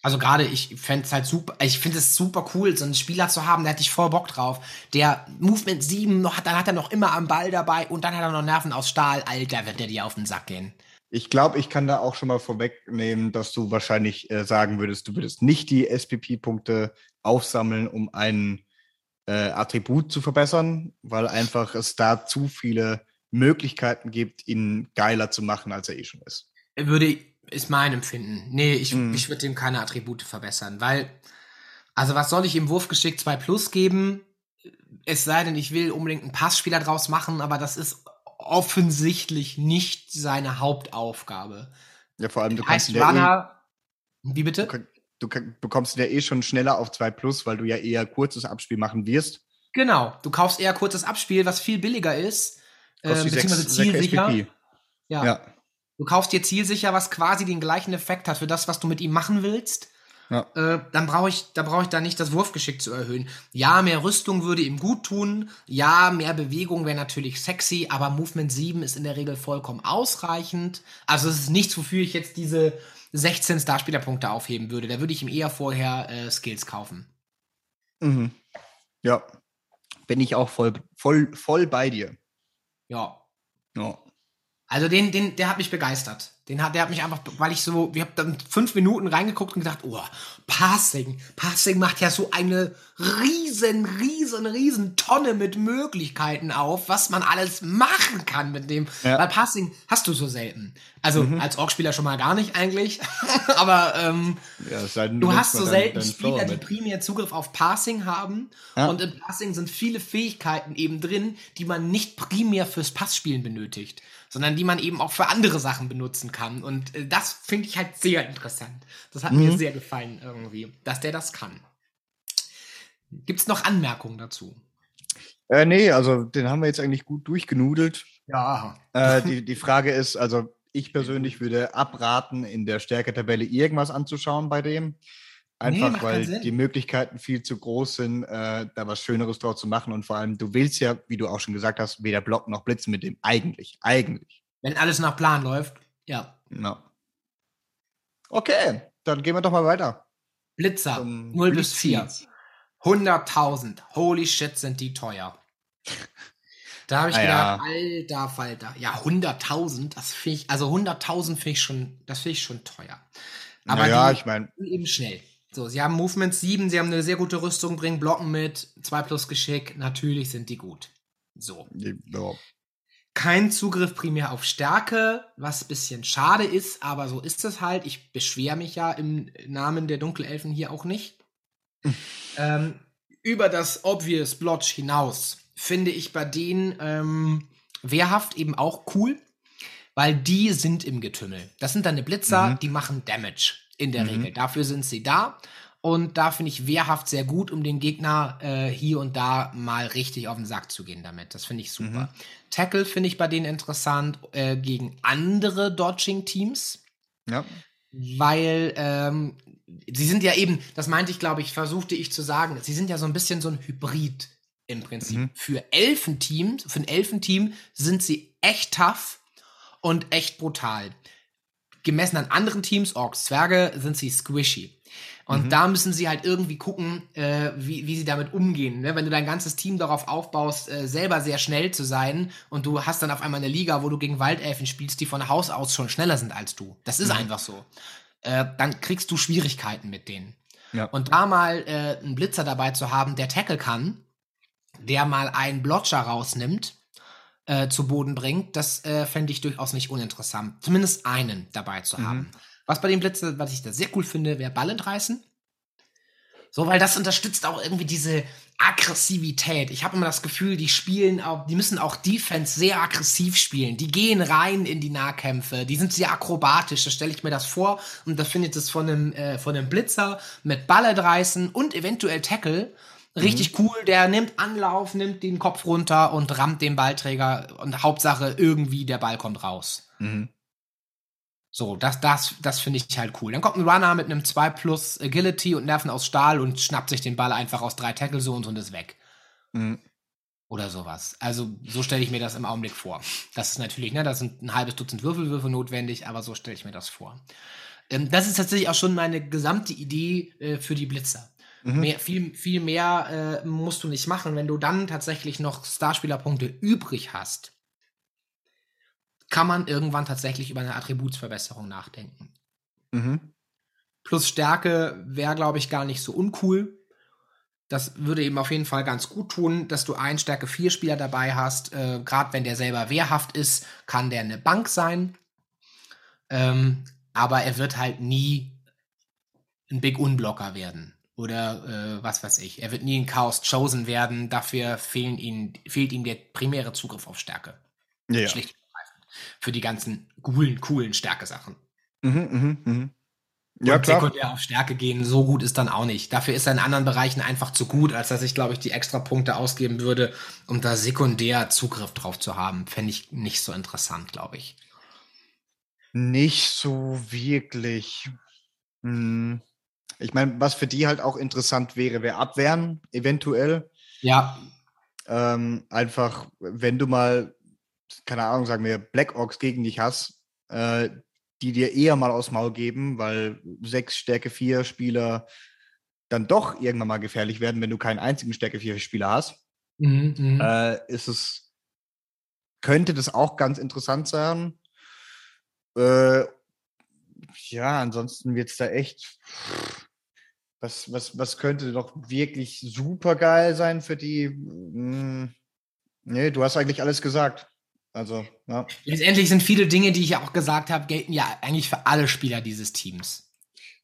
Also gerade, ich fände es halt super, ich finde es super cool, so einen Spieler zu haben, da hätte ich voll Bock drauf. Der Movement 7, noch, hat- dann hat er noch immer am Ball dabei und dann hat er noch Nerven aus Stahl. Alter, wird der dir auf den Sack gehen. Ich glaube, ich kann da auch schon mal vorwegnehmen, dass du wahrscheinlich äh, sagen würdest, du würdest nicht die SPP-Punkte aufsammeln, um ein äh, Attribut zu verbessern, weil einfach es da zu viele Möglichkeiten gibt, ihn geiler zu machen, als er eh schon ist. Würde, ist mein Empfinden. Nee, ich, Mhm. ich würde dem keine Attribute verbessern, weil, also was soll ich im Wurfgeschick 2 Plus geben? Es sei denn, ich will unbedingt einen Passspieler draus machen, aber das ist offensichtlich nicht seine Hauptaufgabe. Ja, vor allem, du kannst Heißt ja eh, Runner, wie bitte? du, kann- du bekommst ihn ja eh schon schneller auf 2 Plus, weil du ja eher kurzes Abspiel machen wirst. Genau, du kaufst eher kurzes Abspiel, was viel billiger ist, äh, beziehungsweise zielsicher. Ja. Ja. Du kaufst dir zielsicher, was quasi den gleichen Effekt hat für das, was du mit ihm machen willst. ja. äh, dann brauche ich, da brauche ich da nicht das Wurfgeschick zu erhöhen. Ja, mehr Rüstung würde ihm gut tun. Ja, mehr Bewegung wäre natürlich sexy, aber Movement 7 ist in der Regel vollkommen ausreichend. Also es ist nichts, wofür ich jetzt diese 16 Starspielerpunkte aufheben würde. Da würde ich ihm eher vorher äh, Skills kaufen. Mhm. Ja. Bin ich auch voll, voll, voll bei dir. Ja. Ja. Also den, den, der hat mich begeistert. Den hat, der hat mich einfach, weil ich so, wir haben dann fünf Minuten reingeguckt und gedacht, oh, Passing. Passing macht ja so eine riesen, riesen, riesen Tonne mit Möglichkeiten auf, was man alles machen kann mit dem. Ja. Weil Passing hast du so selten. Also mhm. als Org-Spieler schon mal gar nicht eigentlich. [laughs] Aber ähm, ja, halt du hast so selten Spieler, die primär Zugriff auf Passing haben. Ja. Und im Passing sind viele Fähigkeiten eben drin, die man nicht primär fürs Passspielen benötigt sondern die man eben auch für andere Sachen benutzen kann. Und äh, das finde ich halt sehr interessant. Das hat mhm. mir sehr gefallen irgendwie, dass der das kann. Gibt es noch Anmerkungen dazu? Äh, nee, also den haben wir jetzt eigentlich gut durchgenudelt. Ja. Äh, die, die Frage ist, also ich persönlich würde abraten, in der Stärketabelle irgendwas anzuschauen bei dem. Einfach nee, weil die Möglichkeiten viel zu groß sind, äh, da was Schöneres draus zu machen. Und vor allem, du willst ja, wie du auch schon gesagt hast, weder blocken noch blitzen mit dem. Eigentlich. Eigentlich. Wenn alles nach Plan läuft, ja. No. Okay, dann gehen wir doch mal weiter. Blitzer, Zum 0 bis 4. 100.000. Holy shit, sind die teuer. [laughs] Da habe ich ah, gedacht, alter Falter. Ja, 100.000, das finde ich, also 100.000 finde ich schon, das finde ich schon teuer. Aber ja, ich meine. Eben schnell. So, sie haben Movement 7, sie haben eine sehr gute Rüstung, bringen Blocken mit, 2 plus Geschick, natürlich sind die gut. So. Ja. Kein Zugriff primär auf Stärke, was ein bisschen schade ist, aber so ist es halt. Ich beschwere mich ja im Namen der Dunkelelfen hier auch nicht. [laughs] ähm, über das Obvious Blotch hinaus finde ich bei denen ähm, wehrhaft eben auch cool, weil die sind im Getümmel. Das sind dann Blitzer, mhm. die machen Damage in der mhm. Regel. Dafür sind sie da. Und da finde ich wehrhaft sehr gut, um den Gegner äh, hier und da mal richtig auf den Sack zu gehen damit. Das finde ich super. Mhm. Tackle finde ich bei denen interessant äh, gegen andere Dodging-Teams. Ja. Weil ähm, sie sind ja eben, das meinte ich, glaube ich, versuchte ich zu sagen, sie sind ja so ein bisschen so ein Hybrid im Prinzip. Mhm. Für Elfenteam, für ein Elfenteam sind sie echt tough und echt brutal gemessen an anderen Teams, Orks, Zwerge, sind sie squishy. Und mhm. da müssen sie halt irgendwie gucken, äh, wie, wie sie damit umgehen. Ne? Wenn du dein ganzes Team darauf aufbaust, äh, selber sehr schnell zu sein und du hast dann auf einmal eine Liga, wo du gegen Waldelfen spielst, die von Haus aus schon schneller sind als du. Das ist mhm. einfach so. Äh, dann kriegst du Schwierigkeiten mit denen. Ja. Und da mal äh, einen Blitzer dabei zu haben, der Tackle kann, der mal einen Blotcher rausnimmt äh, zu Boden bringt, das äh, fände ich durchaus nicht uninteressant. Zumindest einen dabei zu haben. Mhm. Was bei den Blitzen, was ich da sehr cool finde, wäre Ball entreißen. So, weil das unterstützt auch irgendwie diese Aggressivität. Ich habe immer das Gefühl, die spielen auch, die müssen auch Defense sehr aggressiv spielen. Die gehen rein in die Nahkämpfe, die sind sehr akrobatisch, da stelle ich mir das vor und da findet es von einem, äh, von einem Blitzer mit Ball entreißen und eventuell Tackle Richtig mhm. cool, der nimmt Anlauf, nimmt den Kopf runter und rammt den Ballträger und Hauptsache irgendwie der Ball kommt raus. Mhm. So, das, das, das finde ich halt cool. Dann kommt ein Runner mit einem 2 plus Agility und Nerven aus Stahl und schnappt sich den Ball einfach aus drei Tackle-Zones und ist weg. Mhm. Oder sowas. Also, so stelle ich mir das im Augenblick vor. Das ist natürlich, ne, da sind ein halbes Dutzend Würfelwürfe notwendig, aber so stelle ich mir das vor. Ähm, das ist tatsächlich auch schon meine gesamte Idee äh, für die Blitzer. Mhm. Mehr, viel, viel mehr äh, musst du nicht machen. Wenn du dann tatsächlich noch Starspielerpunkte übrig hast, kann man irgendwann tatsächlich über eine Attributsverbesserung nachdenken. Mhm. Plus Stärke wäre, glaube ich, gar nicht so uncool. Das würde eben auf jeden Fall ganz gut tun, dass du einen Stärke 4 Spieler dabei hast. Äh, Gerade wenn der selber wehrhaft ist, kann der eine Bank sein. Ähm, aber er wird halt nie ein Big Unblocker werden oder äh, was weiß ich. Er wird nie in Chaos chosen werden, dafür fehlen ihm, fehlt ihm der primäre Zugriff auf Stärke. Ja. Schlicht und ergreifend. Für die ganzen coolen, coolen Stärke-Sachen. Mhm, mh, mh. Ja, und klar. sekundär auf Stärke gehen, so gut ist dann auch nicht. Dafür ist er in anderen Bereichen einfach zu gut, als dass ich, glaube ich, die extra Punkte ausgeben würde, um da sekundär Zugriff drauf zu haben. Fände ich nicht so interessant, glaube ich. Nicht so wirklich. Hm. Ich meine, was für die halt auch interessant wäre, wäre Abwehren, eventuell. Ja. Ähm, einfach, wenn du mal, keine Ahnung, sagen wir, Black Ox gegen dich hast, äh, die dir eher mal aus Maul geben, weil sechs Stärke 4 Spieler dann doch irgendwann mal gefährlich werden, wenn du keinen einzigen Stärke 4 Spieler hast. Mhm, mhm. Äh, ist es, könnte das auch ganz interessant sein. Äh, ja, ansonsten wird es da echt. Was, was, was könnte doch wirklich super geil sein für die? Hm, nee, du hast eigentlich alles gesagt. Also, ja. Letztendlich sind viele Dinge, die ich auch gesagt habe, gelten ja eigentlich für alle Spieler dieses Teams.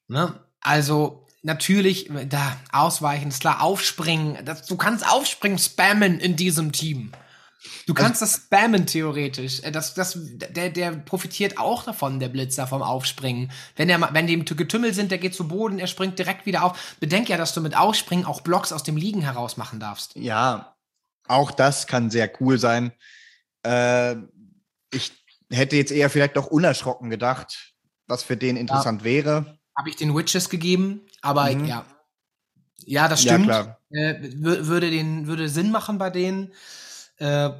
Ne? Also, natürlich, da ausweichen, ist klar, aufspringen. Das, du kannst aufspringen, spammen in diesem Team. Du also kannst also, das spammen theoretisch. Äh, das, das, der, der profitiert auch davon, der Blitzer vom Aufspringen. Wenn, der, wenn die im Getümmel sind, der geht zu Boden, er springt direkt wieder auf. Bedenk ja, dass du mit Aufspringen auch Blocks aus dem Liegen heraus machen darfst. Ja, auch das kann sehr cool sein. Äh, ich hätte jetzt eher vielleicht doch unerschrocken gedacht, was für den interessant ja. wäre. Habe ich den Witches gegeben, aber mhm. ja. Ja, das stimmt. Ja, äh, würde, den, würde Sinn machen bei denen. Äh,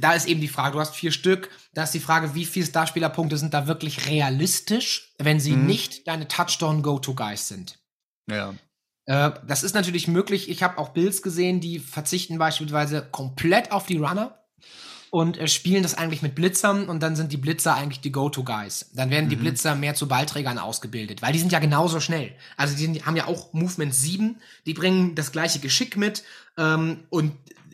da ist eben die Frage, du hast vier Stück, da ist die Frage, wie viele Starspielerpunkte sind da wirklich realistisch, wenn sie mhm. nicht deine Touchdown-Go-To-Guys sind. Ja. Äh, das ist natürlich möglich. Ich habe auch Bills gesehen, die verzichten beispielsweise komplett auf die Runner und äh, spielen das eigentlich mit Blitzern und dann sind die Blitzer eigentlich die Go-To-Guys. Dann werden mhm. die Blitzer mehr zu Ballträgern ausgebildet, weil die sind ja genauso schnell. Also die, sind, die haben ja auch Movement 7, die bringen das gleiche Geschick mit ähm, und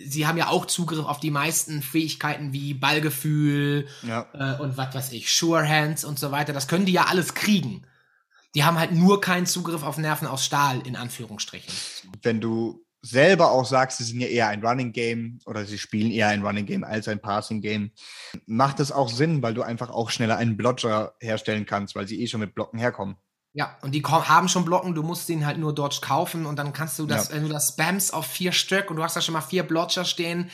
sie haben ja auch Zugriff auf die meisten Fähigkeiten wie Ballgefühl ja. äh, und was weiß ich, Sure Hands und so weiter. Das können die ja alles kriegen. Die haben halt nur keinen Zugriff auf Nerven aus Stahl, in Anführungsstrichen. Wenn du selber auch sagst, sie sind ja eher ein Running Game oder sie spielen eher ein Running Game als ein Passing Game, macht das auch Sinn, weil du einfach auch schneller einen Blodger herstellen kannst, weil sie eh schon mit Blocken herkommen. Ja, und die haben schon Blocken, du musst den halt nur dort kaufen und dann kannst du das, ja. wenn du das spams auf vier Stück und du hast da schon mal vier Blotcher stehen,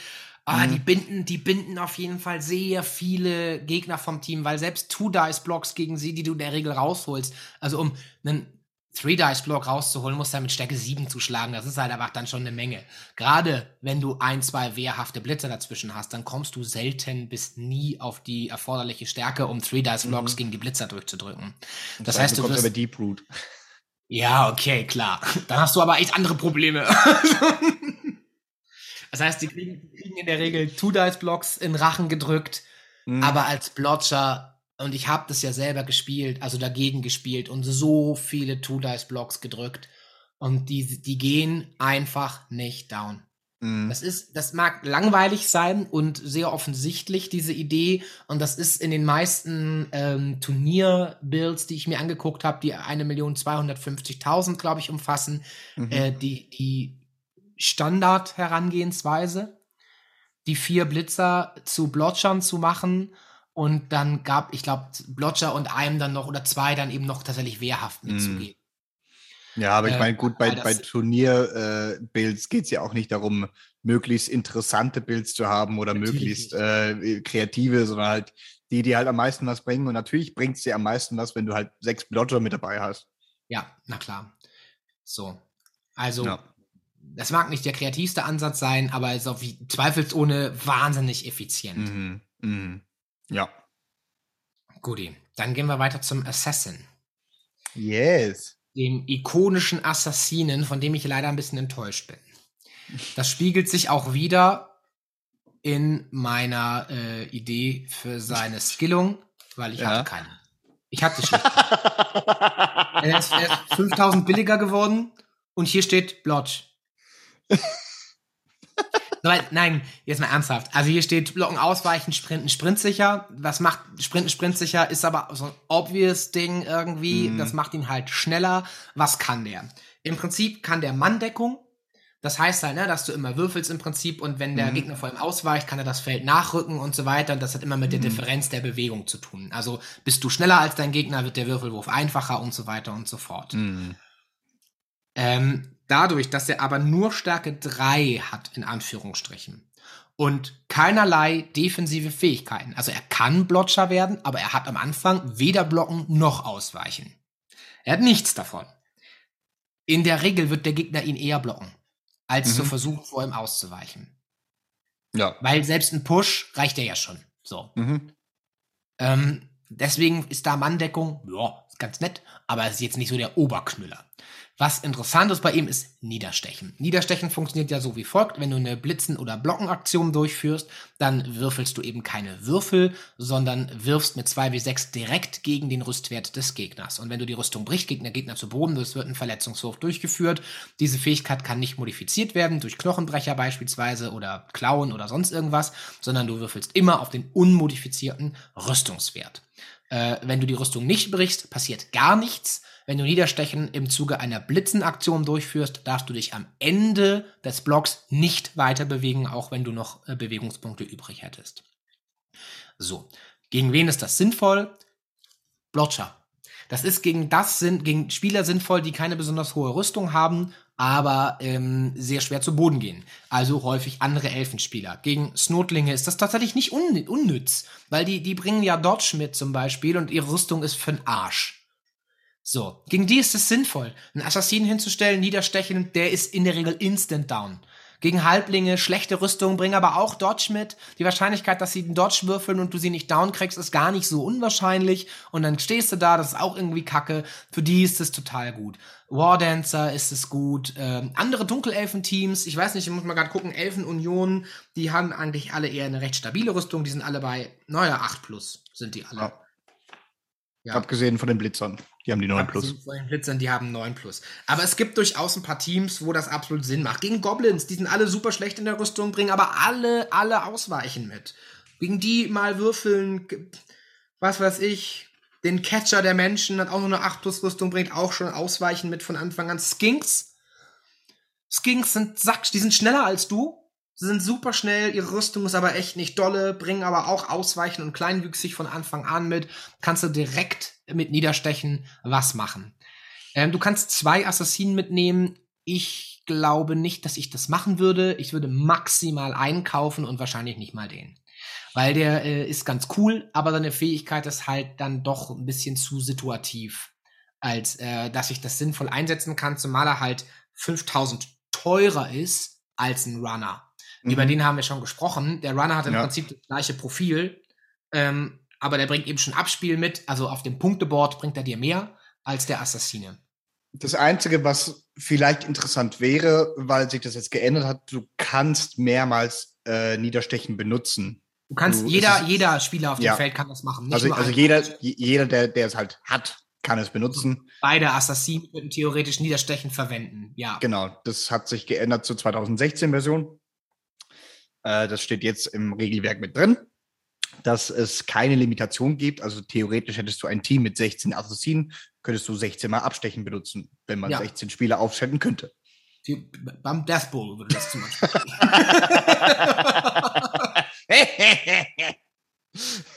ah, mhm. die binden, die binden auf jeden Fall sehr viele Gegner vom Team, weil selbst Two-Dice-Blocks gegen sie, die du in der Regel rausholst, also um einen Three-Dice-Block rauszuholen, musst du mit Stärke 7 zuschlagen. Das ist halt einfach dann schon eine Menge. Gerade wenn du ein, zwei wehrhafte Blitzer dazwischen hast, dann kommst du selten bis nie auf die erforderliche Stärke, um Three-Dice-Blocks mhm. gegen die Blitzer durchzudrücken. Das, das heißt, du kommst aber Deep Root. Ja, okay, klar. Dann hast du aber echt andere Probleme. [laughs] das heißt, die kriegen, die kriegen in der Regel Two-Dice-Blocks in Rachen gedrückt, mhm. aber als Blotcher und ich habe das ja selber gespielt, also dagegen gespielt und so viele Two-Dice-Blocks gedrückt. Und die, die gehen einfach nicht down. Mhm. Das ist, das mag langweilig sein und sehr offensichtlich, diese Idee. Und das ist in den meisten ähm, Turnier-Builds, die ich mir angeguckt habe, die 1.250.000, glaube ich, umfassen, mhm. äh, die, die Standard-Herangehensweise, die vier Blitzer zu Blotchern zu machen und dann gab, ich glaube, Blotcher und einem dann noch oder zwei dann eben noch tatsächlich wehrhaft mhm. mitzugehen. Ja, aber ich äh, meine, gut, bei, bei Turnier-Builds äh, geht es ja auch nicht darum, möglichst interessante Builds zu haben oder natürlich. möglichst äh, kreative, sondern halt die, die halt am meisten was bringen. Und natürlich bringt es dir am meisten was, wenn du halt sechs Blotcher mit dabei hast. Ja, na klar. So. Also, ja. das mag nicht der kreativste Ansatz sein, aber ist auf zweifelsohne wahnsinnig effizient. Mhm. Mhm. Ja. Guti, dann gehen wir weiter zum Assassin. Yes. Dem ikonischen Assassinen, von dem ich leider ein bisschen enttäuscht bin. Das spiegelt sich auch wieder in meiner äh, Idee für seine Skillung, weil ich ja. hatte keine. Ich hatte schlicht. [laughs] er, ist, er ist 5000 billiger geworden und hier steht Blotch. Nein, jetzt mal ernsthaft. Also hier steht Blocken ausweichen, sprinten, sprintsicher. Was macht sprinten, sprintsicher? Ist aber so ein obvious Ding irgendwie. Mhm. Das macht ihn halt schneller. Was kann der? Im Prinzip kann der Manndeckung. Das heißt halt, ne, dass du immer würfelst im Prinzip und wenn der mhm. Gegner vor ihm ausweicht, kann er das Feld nachrücken und so weiter. Und das hat immer mit der mhm. Differenz der Bewegung zu tun. Also bist du schneller als dein Gegner, wird der Würfelwurf einfacher und so weiter und so fort. Mhm. Ähm, Dadurch, dass er aber nur Stärke 3 hat, in Anführungsstrichen, und keinerlei defensive Fähigkeiten. Also er kann Blotcher werden, aber er hat am Anfang weder blocken noch ausweichen. Er hat nichts davon. In der Regel wird der Gegner ihn eher blocken, als Mhm. zu versuchen, vor ihm auszuweichen. Ja. Weil selbst ein Push reicht ja ja schon. So. Mhm. Ähm, deswegen ist da Manndeckung, ja, ist ganz nett, aber es ist jetzt nicht so der Oberknüller. Was interessant ist bei ihm ist Niederstechen. Niederstechen funktioniert ja so wie folgt. Wenn du eine Blitzen- oder Blockenaktion durchführst, dann würfelst du eben keine Würfel, sondern wirfst mit 2w6 direkt gegen den Rüstwert des Gegners. Und wenn du die Rüstung brichst, gegen den Gegner zu Boden, es wird ein Verletzungswurf durchgeführt. Diese Fähigkeit kann nicht modifiziert werden durch Knochenbrecher beispielsweise oder Klauen oder sonst irgendwas, sondern du würfelst immer auf den unmodifizierten Rüstungswert. Äh, wenn du die Rüstung nicht brichst, passiert gar nichts. Wenn du Niederstechen im Zuge einer Blitzenaktion durchführst, darfst du dich am Ende des Blocks nicht weiter bewegen, auch wenn du noch äh, Bewegungspunkte übrig hättest. So, gegen wen ist das sinnvoll? Blotcher. Das ist gegen das sind gegen Spieler sinnvoll, die keine besonders hohe Rüstung haben, aber ähm, sehr schwer zu Boden gehen. Also häufig andere Elfenspieler. Gegen Snotlinge ist das tatsächlich nicht un unnütz, weil die, die bringen ja Dodge mit zum Beispiel und ihre Rüstung ist für'n Arsch. So, gegen die ist es sinnvoll, einen Assassinen hinzustellen, niederstechen, der ist in der Regel instant down. Gegen Halblinge, schlechte Rüstung, bringen aber auch Dodge mit. Die Wahrscheinlichkeit, dass sie den Dodge würfeln und du sie nicht down kriegst, ist gar nicht so unwahrscheinlich. Und dann stehst du da, das ist auch irgendwie kacke. Für die ist es total gut. Wardancer ist es gut. Ähm, andere Dunkelelfen-Teams, ich weiß nicht, ich muss mal gerade gucken, Elfenunion, die haben eigentlich alle eher eine recht stabile Rüstung. Die sind alle bei, naja, 8 plus sind die alle. Ja. Ja. Abgesehen von den Blitzern. Die haben die 9 plus. Abgesehen von den Blitzern, die haben 9 plus. Aber es gibt durchaus ein paar Teams, wo das absolut Sinn macht. Gegen Goblins, die sind alle super schlecht in der Rüstung, bringen aber alle, alle ausweichen mit. Gegen die mal würfeln, was weiß ich, den Catcher der Menschen hat auch nur eine 8 plus Rüstung, bringt auch schon Ausweichen mit von Anfang an. Skinks. Skinks sind Sack, die sind schneller als du. Sie sind super schnell, ihre Rüstung ist aber echt nicht dolle, bringen aber auch Ausweichen und kleinwüchsig von Anfang an mit. Kannst du direkt mit Niederstechen was machen. Ähm, du kannst zwei Assassinen mitnehmen. Ich glaube nicht, dass ich das machen würde. Ich würde maximal einkaufen und wahrscheinlich nicht mal den. Weil der äh, ist ganz cool, aber seine Fähigkeit ist halt dann doch ein bisschen zu situativ, als äh, dass ich das sinnvoll einsetzen kann, zumal er halt 5000 teurer ist als ein Runner. Über Mhm. den haben wir schon gesprochen. Der Runner hat im Ja. Prinzip das gleiche Profil, ähm, aber der bringt eben schon Abspiel mit. Also auf dem Punkteboard bringt er dir mehr als der Assassine. Das Einzige, was vielleicht interessant wäre, weil sich das jetzt geändert hat, du kannst mehrmals äh, Niederstechen benutzen. Du kannst, Du- jeder, ist- jeder Spieler auf dem Ja. Feld kann das machen. Also, also jeder, je- jeder der, der es halt hat, kann es benutzen. Beide Assassinen könnten theoretisch Niederstechen verwenden. Ja. Genau, das hat sich geändert zur 2016-Version. Äh, das steht jetzt im Regelwerk mit drin, dass es keine Limitation gibt. Also theoretisch hättest du ein Team mit 16 Assassinen, könntest du 16 Mal Abstechen benutzen, wenn man Ja. 16 Spieler aufstellen könnte. Beim Death Bowl würde das zum Beispiel. [laughs] [laughs] [laughs]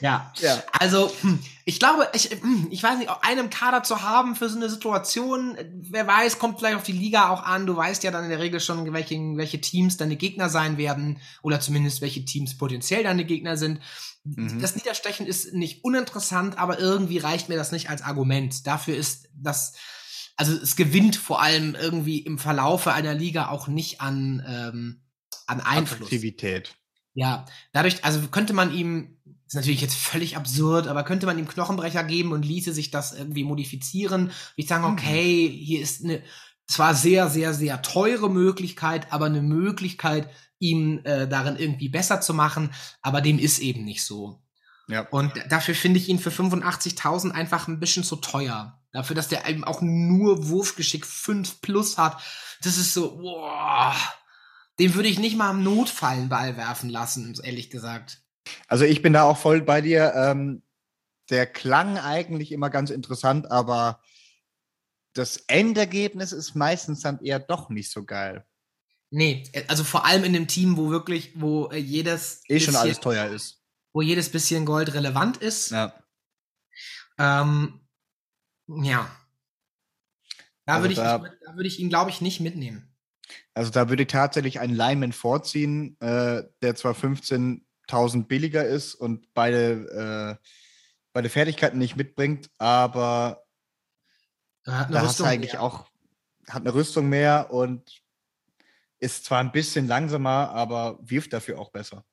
ja. Ja. Also, hm, ich glaube, ich, hm, ich weiß nicht, auch einen Kader zu haben für so eine Situation, äh, wer weiß, kommt vielleicht auf die Liga auch an. Du weißt ja dann in der Regel schon, welche, welche Teams deine Gegner sein werden oder zumindest welche Teams potenziell deine Gegner sind. Mhm. Das Niederstechen ist nicht uninteressant, aber irgendwie reicht mir das nicht als Argument. Dafür ist das, also es gewinnt vor allem irgendwie im Verlaufe einer Liga auch nicht an, ähm, an Einfluss. Attraktivität. Ja, dadurch, also könnte man ihm, ist natürlich jetzt völlig absurd, aber könnte man ihm Knochenbrecher geben und ließe sich das irgendwie modifizieren. Ich sagen, Mhm. okay, hier ist eine zwar sehr, sehr, sehr teure Möglichkeit, aber eine Möglichkeit, ihm äh, darin irgendwie besser zu machen, aber dem ist eben nicht so. Ja. Und dafür finde ich ihn für 85.000 einfach ein bisschen zu teuer. Dafür, dass der eben auch nur Wurfgeschick 5 plus hat. Das ist so, boah. Den würde ich nicht mal am Notfall einen Ball werfen lassen, ehrlich gesagt. Also ich bin da auch voll bei dir. Ähm, der klang eigentlich immer ganz interessant, aber das Endergebnis ist meistens dann eher doch nicht so geil. Nee, also vor allem in dem Team, wo wirklich, wo äh, jedes Eh schon bisschen- alles teuer ist. wo jedes bisschen Gold relevant ist. Ja. Ähm, ja. Da Also würde ich, da- da würde ich ihn, glaube ich, nicht mitnehmen. Also da würde ich tatsächlich einen Lineman vorziehen, äh, der zwar 15.000 billiger ist und beide, äh, beide Fertigkeiten nicht mitbringt, aber Er hat da hast eigentlich mehr. auch, hat eine Rüstung mehr und ist zwar ein bisschen langsamer, aber wirft dafür auch besser.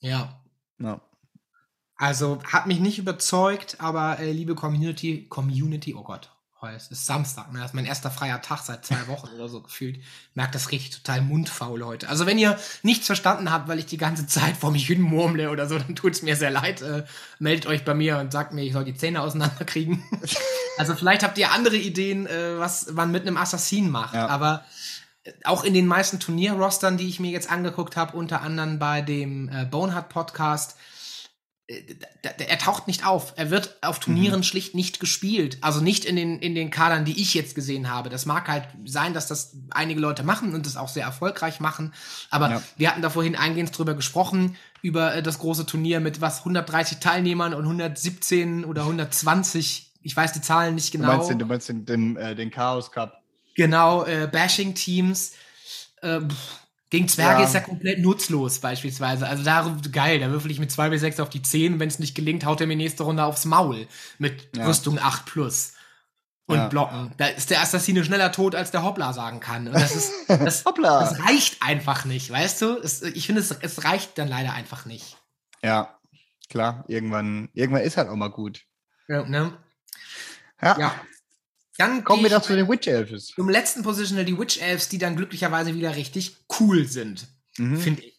Ja. Ja. Also hat mich nicht überzeugt, aber äh, liebe Community, Community, oh Gott, heute ist Samstag, ne? Das ist mein erster freier Tag seit zwei Wochen oder so gefühlt. Merkt das richtig total mundfaul heute. Also wenn ihr nichts verstanden habt, weil ich die ganze Zeit vor mich hin murmle oder so, [laughs] dann tut's mir sehr leid. Äh, meldet euch bei mir und sagt mir, ich soll die Zähne auseinanderkriegen. [laughs] also vielleicht habt ihr andere Ideen, äh, was man mit einem Assassin macht. Ja. Aber äh, auch in den meisten Turnierrostern, die ich mir jetzt angeguckt habe, unter anderem bei dem äh, Boneheart Podcast, er taucht nicht auf. Er wird auf Turnieren schlicht nicht gespielt. Also nicht in den, in den Kadern, die ich jetzt gesehen habe. Das mag halt sein, dass das einige Leute machen und das auch sehr erfolgreich machen. Aber Ja. wir hatten da vorhin eingehend drüber gesprochen, über äh, das große Turnier mit was 130 Teilnehmern und 117 oder 120. Ich weiß die Zahlen nicht Du genau. meinst den, du meinst den, den, äh, den Chaos Cup. Genau, äh, Bashing-Teams. Äh, gegen Zwerge Ja. ist ja komplett nutzlos, beispielsweise. Also da, geil, da würfel ich mit 2 bis 6 auf die 10. Wenn es nicht gelingt, haut er mir nächste Runde aufs Maul. Mit Ja. Rüstung 8 plus. Und Ja. Blocken. Da ist der Assassine schneller tot, als der Hoppla sagen kann. Und das ist, [laughs] das, Hoppla. das reicht einfach nicht, weißt du? Es, ich finde, es, es reicht dann leider einfach nicht. Ja, klar. Irgendwann, irgendwann ist halt auch mal gut. Ja, ne? Ja. ja. Dann Kommen wir doch zu den Witch Elves. zum letzten Positional, die Witch Elves, die dann glücklicherweise wieder richtig cool sind. Mhm. finde ich.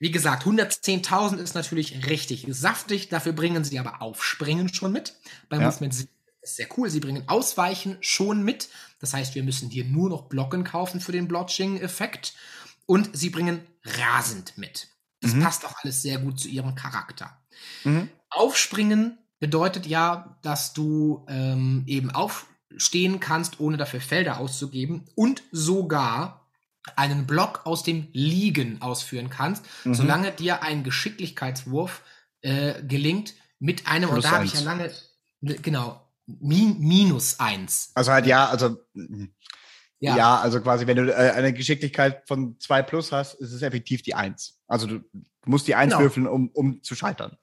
Wie gesagt, 110.000 ist natürlich richtig saftig. Dafür bringen sie aber Aufspringen schon mit. Beim Ja. Movement ist sehr cool. Sie bringen Ausweichen schon mit. Das heißt, wir müssen hier nur noch Blocken kaufen für den Blotching-Effekt. Und sie bringen rasend mit. Das Mhm. passt auch alles sehr gut zu ihrem Charakter. Mhm. Aufspringen bedeutet ja, dass du ähm, eben aufstehen kannst, ohne dafür Felder auszugeben und sogar einen Block aus dem Liegen ausführen kannst, Mhm. solange dir ein Geschicklichkeitswurf äh, gelingt mit einem, Plus und da habe ich ja lange, genau, min, minus eins. Also halt ja, also mhm. Ja. ja, also quasi, wenn du äh, eine Geschicklichkeit von 2 plus hast, ist es effektiv die 1. Also du, du musst die 1 Genau. würfeln, um, um zu scheitern.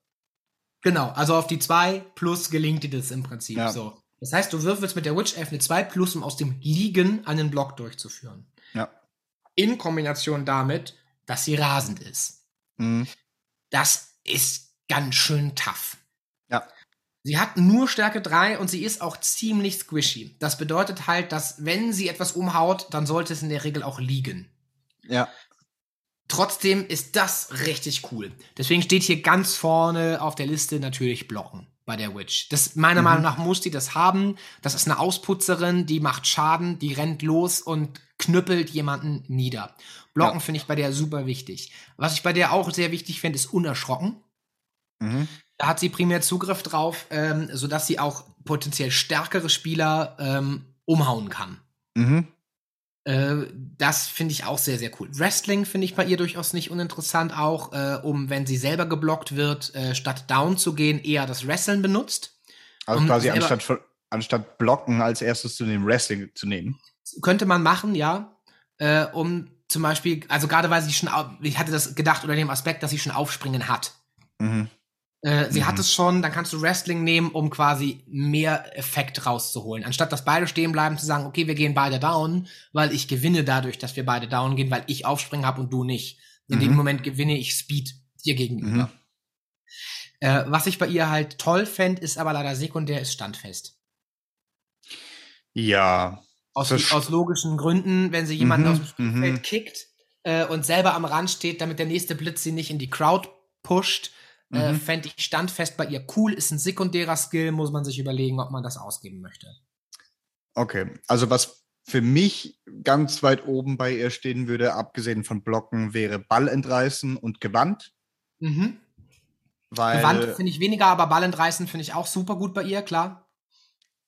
Genau, also auf die 2 plus gelingt dir das im Prinzip Ja. so. Das heißt, du würfelst mit der Witch Elf eine 2 plus, um aus dem Liegen einen Block durchzuführen. Ja. In Kombination damit, dass sie rasend ist. Mhm. Das ist ganz schön tough. Ja. Sie hat nur Stärke 3 und sie ist auch ziemlich squishy. Das bedeutet halt, dass wenn sie etwas umhaut, dann sollte es in der Regel auch liegen. Ja. Trotzdem ist das richtig cool. Deswegen steht hier ganz vorne auf der Liste natürlich Blocken bei der Witch. Das meiner Mhm. Meinung nach muss die das haben. Das ist eine Ausputzerin, die macht Schaden, die rennt los und knüppelt jemanden nieder. Blocken Ja. finde ich bei der super wichtig. Was ich bei der auch sehr wichtig finde, ist unerschrocken. Mhm. Da hat sie primär Zugriff drauf, ähm, sodass sie auch potenziell stärkere Spieler ähm, umhauen kann. Mhm. Äh, das finde ich auch sehr, sehr cool. Wrestling finde ich bei ihr durchaus nicht uninteressant, auch äh, um, wenn sie selber geblockt wird, äh, statt down zu gehen, eher das Wrestling benutzt. Also Um quasi anstatt, anstatt Blocken als erstes zu dem Wrestling zu nehmen. Könnte man machen, ja. Äh, um zum Beispiel, also gerade weil sie schon, ich hatte das gedacht unter dem Aspekt, dass sie schon aufspringen hat. Mhm. Äh, sie Mhm. hat es schon, dann kannst du Wrestling nehmen, um quasi mehr Effekt rauszuholen. Anstatt dass beide stehen bleiben, zu sagen, okay, wir gehen beide down, weil ich gewinne dadurch, dass wir beide down gehen, weil ich aufspringen habe und du nicht. In dem Mhm. Moment gewinne ich Speed dir gegenüber. Äh, was ich bei ihr halt toll fände, ist aber leider sekundär, ist standfest. Ja. Aus, aus logischen Gründen, wenn sie jemanden Mhm, aus dem Spielfeld mhm. kickt äh, und selber am Rand steht, damit der nächste Blitz sie nicht in die Crowd pusht, äh, Mhm. fände ich standfest bei ihr cool. Ist ein sekundärer Skill, muss man sich überlegen, ob man das ausgeben möchte. Okay. Also was für mich ganz weit oben bei ihr stehen würde, abgesehen von Blocken, wäre Ball entreißen und Gewand. Mhm. Weil, Gewand finde ich weniger, aber Ball entreißen finde ich auch super gut bei ihr, klar.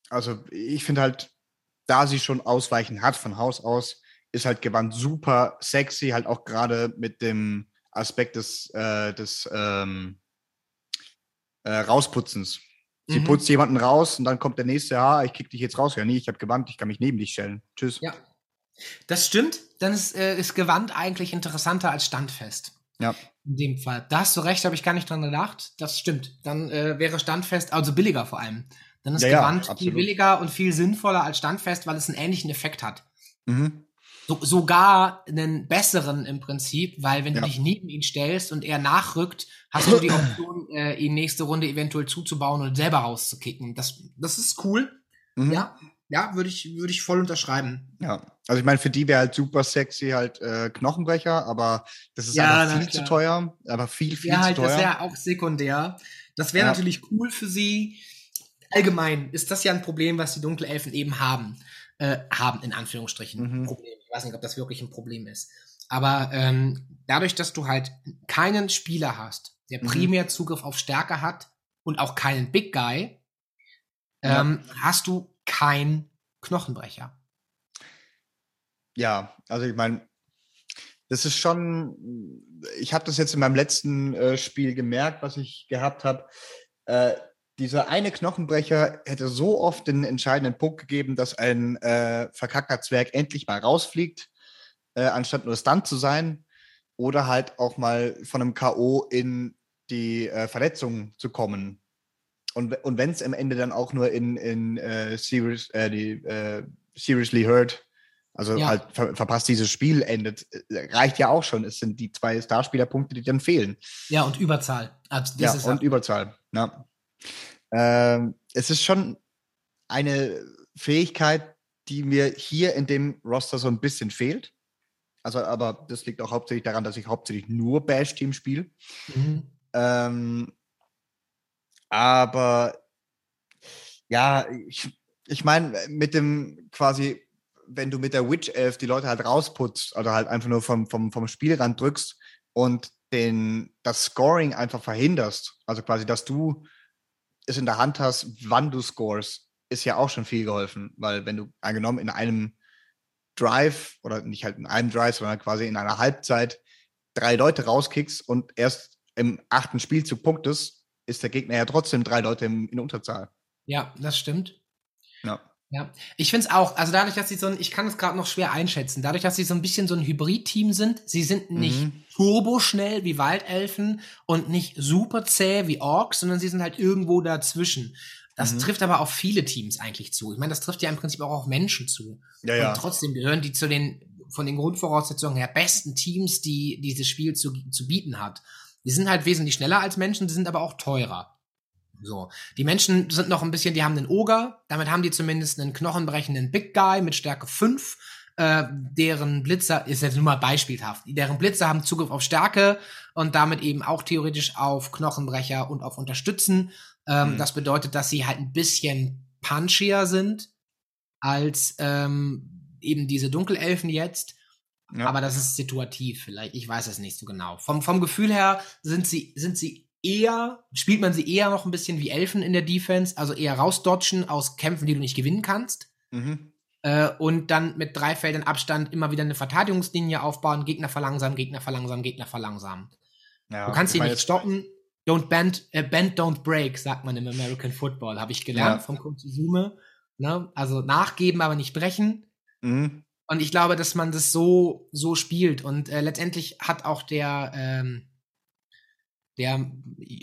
also ich finde halt, da sie schon Ausweichen hat von Haus aus, ist halt Gewand super sexy, halt auch gerade mit dem Aspekt des, äh, des ähm, äh, Rausputzens. Sie Mhm. putzt jemanden raus und dann kommt der nächste, ja, ich kick dich jetzt raus. Ja, nee, ich habe Gewand, ich kann mich neben dich stellen. Tschüss. Ja. Das stimmt. Dann ist, äh, ist Gewand eigentlich interessanter als standfest. Ja. In dem Fall. Da hast du recht, habe ich gar nicht dran gedacht. Das stimmt. Dann äh, wäre standfest, also billiger vor allem. Dann ist Ja, ja, Gewand viel absolut. billiger und viel sinnvoller als standfest, weil es einen ähnlichen Effekt hat. Mhm. So, sogar einen besseren im Prinzip, weil wenn ja. du dich neben ihn stellst und er nachrückt, hast du die [clears throat] Option, äh, ihn nächste Runde eventuell zuzubauen und selber rauszukicken. Das, das ist cool. Mhm. Ja, ja, würde ich, würde ich voll unterschreiben. Ja, also ich meine, für die wäre halt super sexy halt äh, Knochenbrecher, aber das ist ja, einfach viel zu teuer, aber viel, viel ja, halt, zu teuer. Ja, das wäre auch sekundär. Das wäre ja. natürlich cool für sie. Allgemein ist das ja ein Problem, was die Dunkelelfen eben haben. Äh, haben, in Anführungsstrichen. Mhm. Problem. Ich weiß nicht, ob das wirklich ein Problem ist. Aber ähm, dadurch, dass du halt keinen Spieler hast, der mhm. primär Zugriff auf Stärke hat und auch keinen Big Guy, ähm, ja. hast du kein Knochenbrecher. Ja, also ich meine, das ist schon, ich habe das jetzt in meinem letzten äh, Spiel gemerkt, was ich gehabt habe. Äh, dieser eine Knochenbrecher hätte so oft den entscheidenden Punkt gegeben, dass ein äh, verkackter Zwerg endlich mal rausfliegt, äh, anstatt nur Stunt zu sein. Oder halt auch mal von einem K.O. in die äh, Verletzung zu kommen und, und wenn es am Ende dann auch nur in, in äh, serious, äh, die, äh, Seriously Hurt, also ja. halt ver verpasst dieses Spiel endet, äh, reicht ja auch schon. Es sind die zwei Starspielerpunkte, die dann fehlen. Ja, und Überzahl. Also ja, und Überzahl. Ja. Ähm, es ist schon eine Fähigkeit, die mir hier in dem Roster so ein bisschen fehlt. Also, aber das liegt auch hauptsächlich daran, dass ich hauptsächlich nur Bash-Team spiele. Mhm. Ähm, aber ja, ich, ich meine, mit dem quasi, wenn du mit der Witch Elf die Leute halt rausputzt oder halt einfach nur vom, vom, vom Spielrand drückst und den, das Scoring einfach verhinderst, also quasi, dass du es in der Hand hast, wann du scores, ist ja auch schon viel geholfen, weil wenn du angenommen in einem Drive oder nicht halt in einem Drive, sondern quasi in einer Halbzeit drei Leute rauskickst und erst im achten Spielzug punktest, ist der Gegner ja trotzdem drei Leute in, in Unterzahl. Ja, das stimmt. Ja. Ja, ich finde es auch, also dadurch, dass sie so ein, ich kann es gerade noch schwer einschätzen, dadurch, dass sie so ein bisschen so ein Hybrid-Team sind, sie sind nicht mhm. turboschnell wie Waldelfen und nicht super zäh wie Orks, sondern sie sind halt irgendwo dazwischen. Das mhm. trifft aber auf viele Teams eigentlich zu. Ich meine, das trifft ja im Prinzip auch auf Menschen zu. Ja, ja. Und trotzdem gehören die zu den, von den Grundvoraussetzungen her besten Teams, die dieses Spiel zu, zu bieten hat. Die sind halt wesentlich schneller als Menschen, die sind aber auch teurer. So. Die Menschen sind noch ein bisschen, die haben einen Oger, damit haben die zumindest einen knochenbrechenden Big Guy mit Stärke 5. Äh, deren Blitzer, ist jetzt nur mal beispielhaft, deren Blitzer haben Zugriff auf Stärke und damit eben auch theoretisch auf Knochenbrecher und auf Unterstützen. Ähm, mhm. Das bedeutet, dass sie halt ein bisschen punchier sind als ähm, eben diese Dunkelelfen jetzt. Ja. Aber das ist situativ vielleicht. Ich weiß es nicht so genau. Vom, vom Gefühl her sind sie, sind sie eher, spielt man sie eher noch ein bisschen wie Elfen in der Defense, also eher rausdodgen aus Kämpfen, die du nicht gewinnen kannst. Mhm. Äh, und dann mit drei Feldern Abstand immer wieder eine Verteidigungslinie aufbauen, Gegner verlangsamen, Gegner verlangsamen, Gegner verlangsamen. Ja, du kannst sie nicht stoppen. Don't bend, äh, bend, don't break, sagt man im American Football, habe ich gelernt ja. vom Coach Suzume. Ne? Also nachgeben, aber nicht brechen. Mhm. Und ich glaube, dass man das so, so spielt. Und äh, letztendlich hat auch der, ähm, der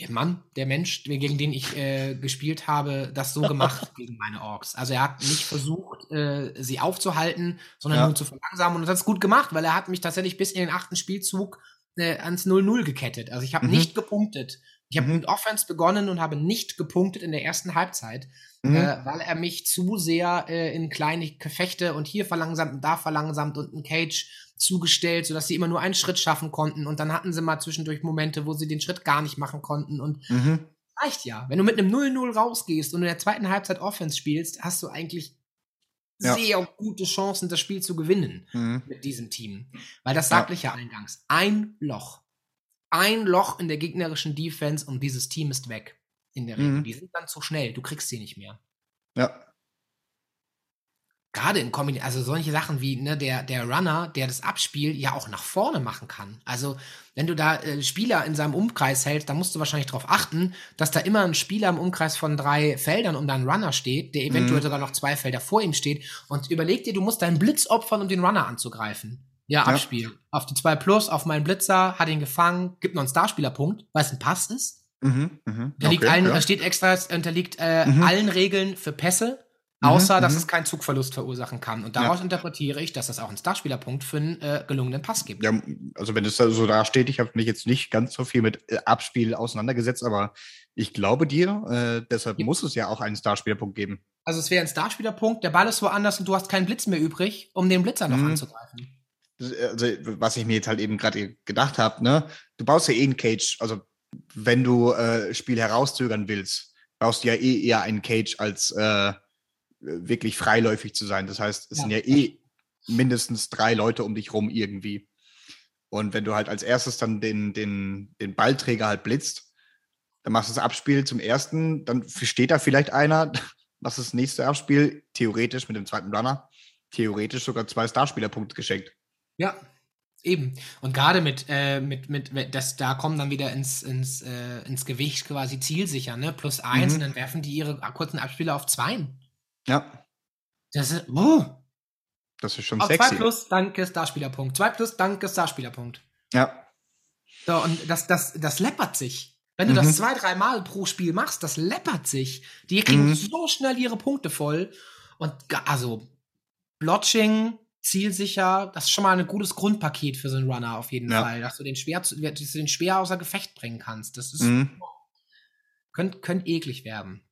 Mann, der Mensch, gegen den ich äh, gespielt habe, das so gemacht [laughs] gegen meine Orks. Also er hat nicht versucht, äh, sie aufzuhalten, sondern ja. nur zu verlangsamen. Und das hat es gut gemacht, weil er hat mich tatsächlich bis in den achten Spielzug äh, ans 0-0 gekettet. Also ich habe mhm. nicht gepunktet. Ich habe mit Offense begonnen und habe nicht gepunktet in der ersten Halbzeit mhm. äh, weil er mich zu sehr äh, in kleine Gefechte und hier verlangsamt und da verlangsamt und ein Cage zugestellt, sodass sie immer nur einen Schritt schaffen konnten. Und dann hatten sie mal zwischendurch Momente, wo sie den Schritt gar nicht machen konnten. Und mhm. reicht ja. Wenn du mit einem 0-0 rausgehst und in der zweiten Halbzeit Offense spielst, hast du eigentlich ja. sehr gute Chancen, das Spiel zu gewinnen mhm. mit diesem Team. Weil das sagte ja. ich ja eingangs. Ein Loch. Ein Loch in der gegnerischen Defense und dieses Team ist weg in der Regel. Mhm. Die sind dann zu schnell, du kriegst sie nicht mehr. Ja. Gerade in Kombination, also solche Sachen wie ne, der, der Runner, der das Abspiel ja auch nach vorne machen kann. Also, wenn du da äh, Spieler in seinem Umkreis hältst, dann musst du wahrscheinlich darauf achten, dass da immer ein Spieler im Umkreis von drei Feldern um deinen Runner steht, der eventuell mhm. sogar noch zwei Felder vor ihm steht. Und überleg dir, du musst deinen Blitz opfern, um den Runner anzugreifen. Ja, ja. Abspiel. Auf die 2 Plus, auf meinen Blitzer, hat ihn gefangen, gibt noch einen Starspielerpunkt, weil es ein Pass ist. Mhm, mh. Unterliegt okay, allen, ja. steht extra, unterliegt äh, mhm. allen Regeln für Pässe. Außer, Mhm, dass mhm. es keinen Zugverlust verursachen kann. Und daraus interpretiere ich, dass es auch einen Starspielerpunkt für einen äh, gelungenen Pass gibt. Ja, also wenn es da so da steht, ich habe mich jetzt nicht ganz so viel mit äh, Abspiel auseinandergesetzt, aber ich glaube dir, äh, deshalb Ja. muss es ja auch einen Starspielerpunkt geben. Also es wäre ein Starspielerpunkt, der Ball ist woanders und du hast keinen Blitz mehr übrig, um den Blitzer noch Mhm. anzugreifen. Äh, Also, was ich mir jetzt halt eben gerade gedacht habe, ne, du baust ja eh einen Cage, also wenn du äh, Spiel herauszögern willst, baust du ja eh eher einen Cage als äh, wirklich freiläufig zu sein. Das heißt, es Ja. sind ja eh mindestens drei Leute um dich rum irgendwie. Und wenn du halt als erstes dann den, den, den Ballträger halt blitzt, dann machst du das Abspiel zum ersten, dann steht da vielleicht einer, [laughs] machst das nächste Abspiel, theoretisch mit dem zweiten Runner, theoretisch sogar zwei Starspielerpunkte geschenkt. Ja, eben. Und gerade mit, äh, mit, mit, das, da kommen dann wieder ins, ins, äh, ins Gewicht quasi zielsicher, ne? Plus eins Mhm. und dann werfen die ihre kurzen Abspiele auf zweien. Ja, Das ist, oh, das ist schon auf zwei sexy. plus, danke, Starspielerpunkt. Zwei plus, danke, Starspielerpunkt. Ja, So, und das, das, das läppert sich. Wenn du Mhm. das zwei, dreimal pro Spiel machst, das läppert sich. Die kriegen Mhm. so schnell ihre Punkte voll. Und also, Blotching, zielsicher, das ist schon mal ein gutes Grundpaket für so einen Runner auf jeden Ja. Fall, dass du den schwer, dass du den schwer außer Gefecht bringen kannst. Das ist, mhm. könnte könnt eklig werden.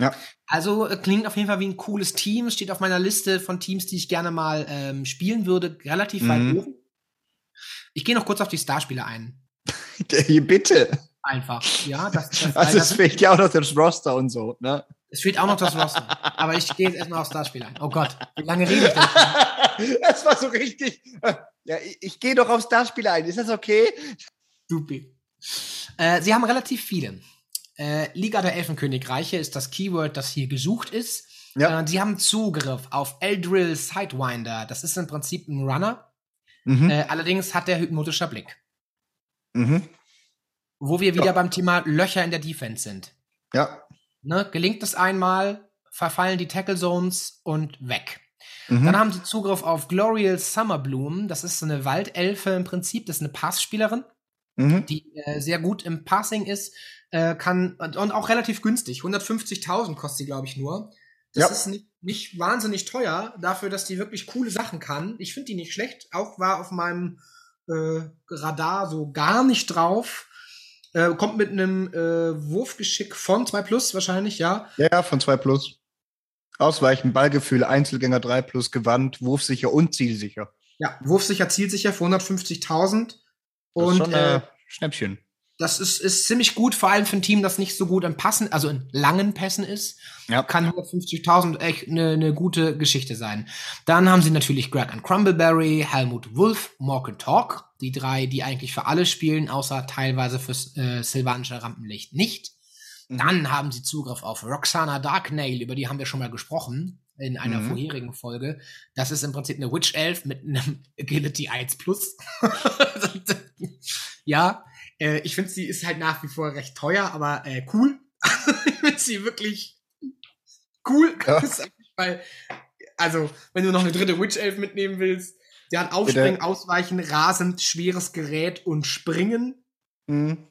ja. Also äh, klingt auf jeden Fall wie ein cooles Team. Es Steht auf meiner Liste von Teams, die ich gerne mal ähm, spielen würde, relativ weit Mhm. oben. Ich gehe noch kurz auf die Starspieler ein. [laughs] Bitte. Einfach. Ja, das, das, [laughs] Also es fehlt ja auch noch das Roster und so, ne? Es fehlt auch noch das Roster. Aber ich gehe jetzt erstmal aufs Starspiel ein. Oh Gott, wie lange rede ich denn? [laughs] [laughs] das war so richtig. Ja, ich, ich gehe doch aufs Starspiel ein. Ist das okay? Supi. Äh, sie haben relativ viele. Äh, Liga der Elfenkönigreiche ist das Keyword, das hier gesucht ist. Ja. Äh, sie haben Zugriff auf Eldrill Sidewinder. Das ist im Prinzip ein Runner. Mhm. Äh, allerdings hat der hypnotischer Blick. Mhm. Wo wir wieder beim Thema Löcher in der Defense sind. Ja. Ne? Gelingt es einmal, verfallen die Tackle Zones und weg. Mhm. Dann haben sie Zugriff auf Glorial Summerbloom. Das ist so eine Waldelfe im Prinzip. Das ist eine Passspielerin, mhm. die äh, sehr gut im Passing ist. Äh, kann und, und auch relativ günstig. 150.000 kostet sie, glaube ich, nur. Das Ja. ist nicht, nicht wahnsinnig teuer dafür, dass die wirklich coole Sachen kann. Ich finde die nicht schlecht. Auch war auf meinem äh, Radar so gar nicht drauf. Äh, kommt mit einem äh, Wurfgeschick von 2 Plus wahrscheinlich, ja. Ja, von 2 plus. Ausweichen, Ballgefühl, Einzelgänger 3 plus, Gewandt, wurfsicher und zielsicher. Ja, wurfsicher, zielsicher für 150.000. Das ist Und schon äh, äh, Schnäppchen. Das ist, ist ziemlich gut, vor allem für ein Team, das nicht so gut in Passen, also in langen Pässen ist. Ja. Kann 150.000 echt eine ne gute Geschichte sein. Dann haben sie natürlich Greg and Crumbleberry, Helmut Wolf, Morgan Talk. Die drei, die eigentlich für alle spielen, außer teilweise fürs äh, Silvanische Rampenlicht nicht. Mhm. Dann haben sie Zugriff auf Roxana Darknail, über die haben wir schon mal gesprochen in einer Mhm. vorherigen Folge. Das ist im Prinzip eine Witch Elf mit einem [laughs] Agility 1 Plus. [laughs] ja, äh, ich finde, sie ist halt nach wie vor recht teuer, aber äh, cool. [laughs] ich finde sie wirklich cool. Ja. Weil, also, wenn du noch eine dritte Witch Elf mitnehmen willst, die hat Aufspringen, Bitte. Ausweichen, rasend schweres Gerät und Springen Mhm.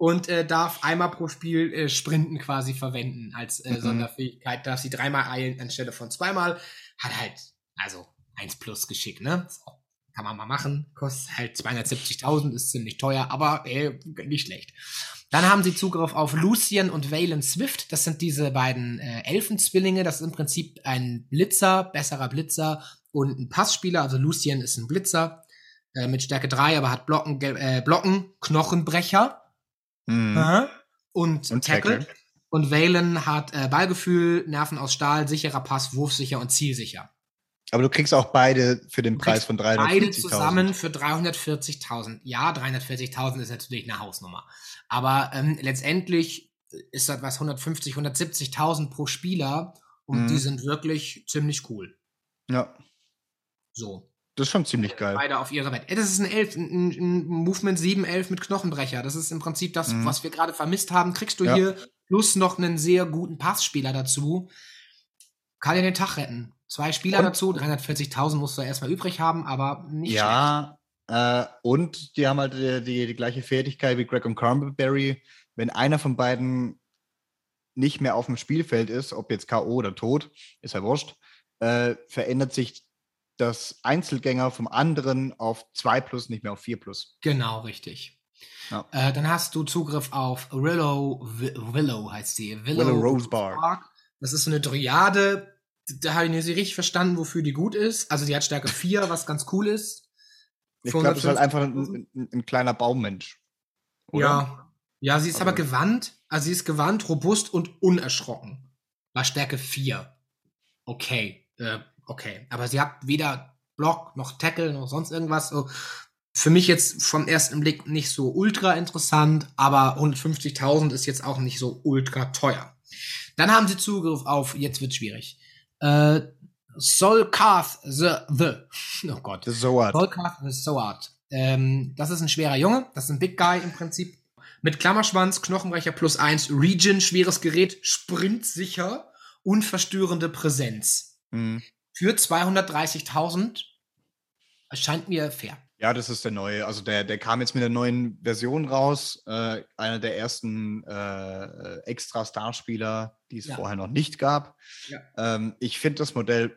Und äh, darf einmal pro Spiel äh, Sprinten quasi verwenden als äh, Mhm. Sonderfähigkeit. Darf sie dreimal eilen anstelle von zweimal. Hat halt, also 1 plus Geschick, ne? So, kann man mal machen. Kostet halt 270.000, ist ziemlich teuer, aber äh, nicht schlecht. Dann haben sie Zugriff auf Lucian und Valen Swift. Das sind diese beiden äh, Elfenzwillinge. Das ist im Prinzip ein Blitzer, besserer Blitzer und ein Passspieler. Also Lucian ist ein Blitzer äh, mit Stärke 3, aber hat Blocken, äh, Blocken, Knochenbrecher Mhm. Und, Und Tackle. Tackle. Und Valen hat äh, Ballgefühl, Nerven aus Stahl, sicherer Pass, wurfsicher und zielsicher. Aber du kriegst auch beide für den Preis von Beide 350.000. zusammen für 340.000. Ja, 340.000 ist natürlich eine Hausnummer. Aber ähm, letztendlich ist das was 150, 170.000 pro Spieler und Mhm. die sind wirklich ziemlich cool. Ja, So. Das ist schon ziemlich geil. Beide auf ihre Welt. Das ist ein Elf, ein, ein Movement 7, 11 mit Knochenbrecher. Das ist im Prinzip das, Mhm. was wir gerade vermisst haben. Kriegst du Ja. hier plus noch einen sehr guten Passspieler dazu. Kann dir den Tag retten. Zwei Spieler Und- dazu, 340.000 musst du erstmal übrig haben, aber nicht Ja, äh, und die haben halt die, die, die gleiche Fertigkeit wie Greg und Crumbleberry. Wenn einer von beiden nicht mehr auf dem Spielfeld ist, ob jetzt K.O. oder tot, ist ja wurscht, äh, verändert sich das Einzelgänger vom anderen auf 2 plus, nicht mehr auf 4 plus. Genau, richtig. Ja. Äh, dann hast du Zugriff auf Willow, Wi- Willow heißt sie. Willow Rosebark. Das ist so eine Dryade. Da habe ich nicht so richtig verstanden, wofür die gut ist. Also die hat Stärke [laughs] 4, was ganz cool ist. Ich glaube, es ist halt 450.000. einfach ein, ein, ein kleiner Baummensch. Oder? Ja. Ja, sie ist aber Aber- gewandt. Also sie ist gewandt, robust und unerschrocken. War Stärke 4. Okay. Äh, okay. Aber sie hat weder Block noch Tackle noch sonst irgendwas. So. Für mich jetzt vom ersten Blick nicht so ultra interessant, aber 150.000 ist jetzt auch nicht so ultra teuer. Dann haben sie Zugriff auf, jetzt wird schwierig, äh, Solkath the, the, [laughs] oh Gott. Das ist so hart. Volkath the Sword. Ähm, das ist ein schwerer Junge. Das ist ein Big Guy im Prinzip. Mit Klammerschwanz, Knochenbrecher plus eins, Region, schweres Gerät, sprintsicher, unverstörende Präsenz. Mhm. Für 230.000 erscheint mir fair. Ja, das ist der neue. Also der, der kam jetzt mit der neuen Version raus. Äh, einer der ersten äh, extra Starspieler, die es Ja. vorher noch nicht gab. Ja. Ähm, ich finde das Modell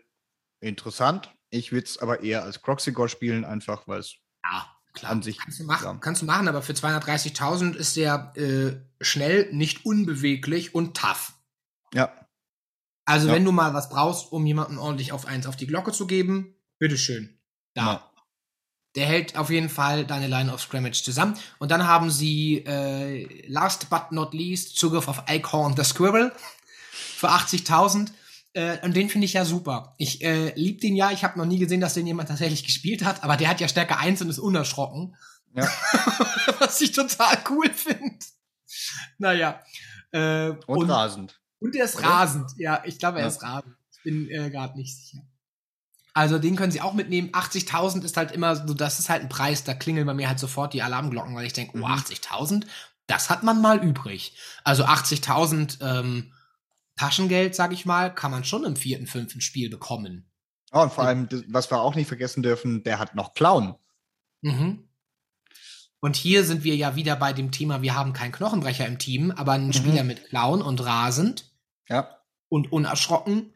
interessant. Ich würde es aber eher als Croxigore spielen, einfach weil es Ja, klar. an sich. Kannst du machen, ja. kannst du machen, aber für 230.000 ist der äh, schnell, nicht unbeweglich und tough. Ja, Also Ja. wenn du mal was brauchst, um jemanden ordentlich auf eins auf die Glocke zu geben, bitteschön. Da. Ja. Der hält auf jeden Fall deine Line of Scrimmage zusammen. Und dann haben sie, äh, last but not least, Zugriff auf Eichhorn the Squirrel [laughs] für 80.000. Äh, und den finde ich ja super. Ich äh, lieb den ja. Ich habe noch nie gesehen, dass den jemand tatsächlich gespielt hat. Aber der hat ja Stärke 1 und ist unerschrocken. Ja. [laughs] Was ich total cool finde. Naja. Äh, und, rasend. Und er ist Oder? rasend. Ja, ich glaube, er Ja. ist rasend. Ich bin äh, gerade nicht sicher. Also den können sie auch mitnehmen. 80.000 ist halt immer so, das ist halt ein Preis, da klingeln bei mir halt sofort die Alarmglocken, weil ich denke, oh, Mhm. 80.000, das hat man mal übrig. Also 80.000 ähm, Taschengeld, sag ich mal, kann man schon im vierten, fünften Spiel bekommen. Oh, und vor allem, was wir auch nicht vergessen dürfen, der hat noch Clown. Mhm. Und hier sind wir ja wieder bei dem Thema, wir haben keinen Knochenbrecher im Team, aber einen Mhm. Spieler mit Clown und rasend. Ja. und unerschrocken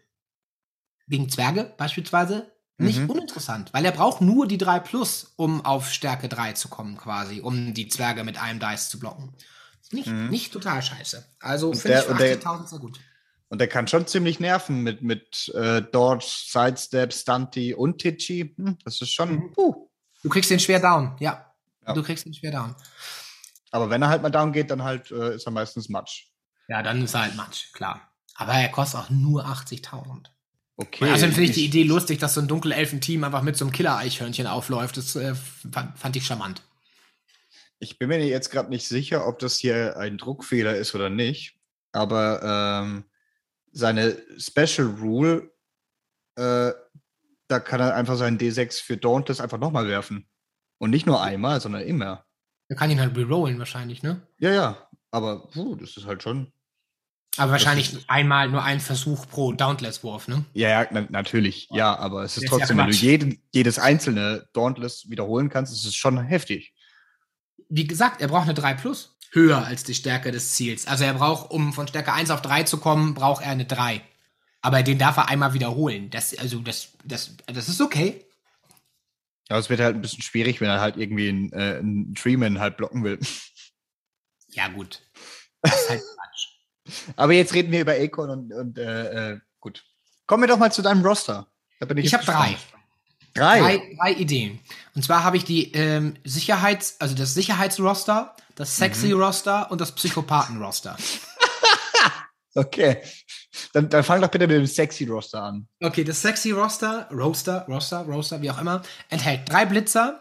gegen Zwerge beispielsweise nicht Mhm. uninteressant, weil er braucht nur die 3 plus, um auf Stärke 3 zu kommen quasi, um die Zwerge mit einem Dice zu blocken. Nicht, Mhm. nicht total scheiße. Also finde ich für und der- 80.000 sehr gut. Und der kann schon ziemlich nerven mit, mit äh, Dodge, Sidestep, Stunty und Titchy. Hm, das ist schon. Mhm. Puh. Du kriegst den schwer down, ja. Ja. Du kriegst den schwer down. Aber wenn er halt mal down geht, dann halt äh, ist er meistens Matsch. Ja, dann ist er halt Matsch, klar. Aber er kostet auch nur 80.000. Okay. Also finde ich die Idee lustig, dass so ein Dunkelelfen-Team einfach mit so einem Killer-Eichhörnchen aufläuft. Das äh, fand, fand ich charmant. Ich bin mir jetzt gerade nicht sicher, ob das hier ein Druckfehler ist oder nicht. Aber ähm, seine Special Rule, äh, da kann er einfach seinen D6 für Dauntless einfach nochmal werfen. Und nicht nur einmal, sondern immer. Er kann ihn halt rerollen wahrscheinlich, ne? Ja, ja. Aber puh, das ist halt schon. Aber wahrscheinlich ist- einmal nur ein Versuch pro Dauntless-Wurf, ne? Ja, ja, na, natürlich. Ja, aber es ist Ist ja trotzdem, wenn du jeden, jedes einzelne Dauntless wiederholen kannst, ist es schon heftig. Wie gesagt, er braucht eine 3 plus. Höher als die Stärke des Ziels. Also er braucht, um von Stärke 1 auf 3 zu kommen, braucht er eine 3. Aber den darf er einmal wiederholen. Das, also das, das, das ist okay. Aber es wird halt ein bisschen schwierig, wenn er halt irgendwie einen, äh, einen Treeman halt blocken will. Ja, gut. Das ist halt. [laughs] Aber jetzt reden wir über Akon und, und äh, äh, gut. Kommen wir doch mal zu deinem Roster. Ich Ich habe drei. Drei. drei. Drei Ideen. Und zwar habe ich die ähm, Sicherheits-, also das Sicherheitsroster, das Sexy-Roster und das Psychopathen-Roster. [laughs] Okay. Dann, dann fang doch bitte mit dem sexy Roster an. Okay, das sexy Roster, Roster, Roster, wie auch immer, enthält drei Blitzer,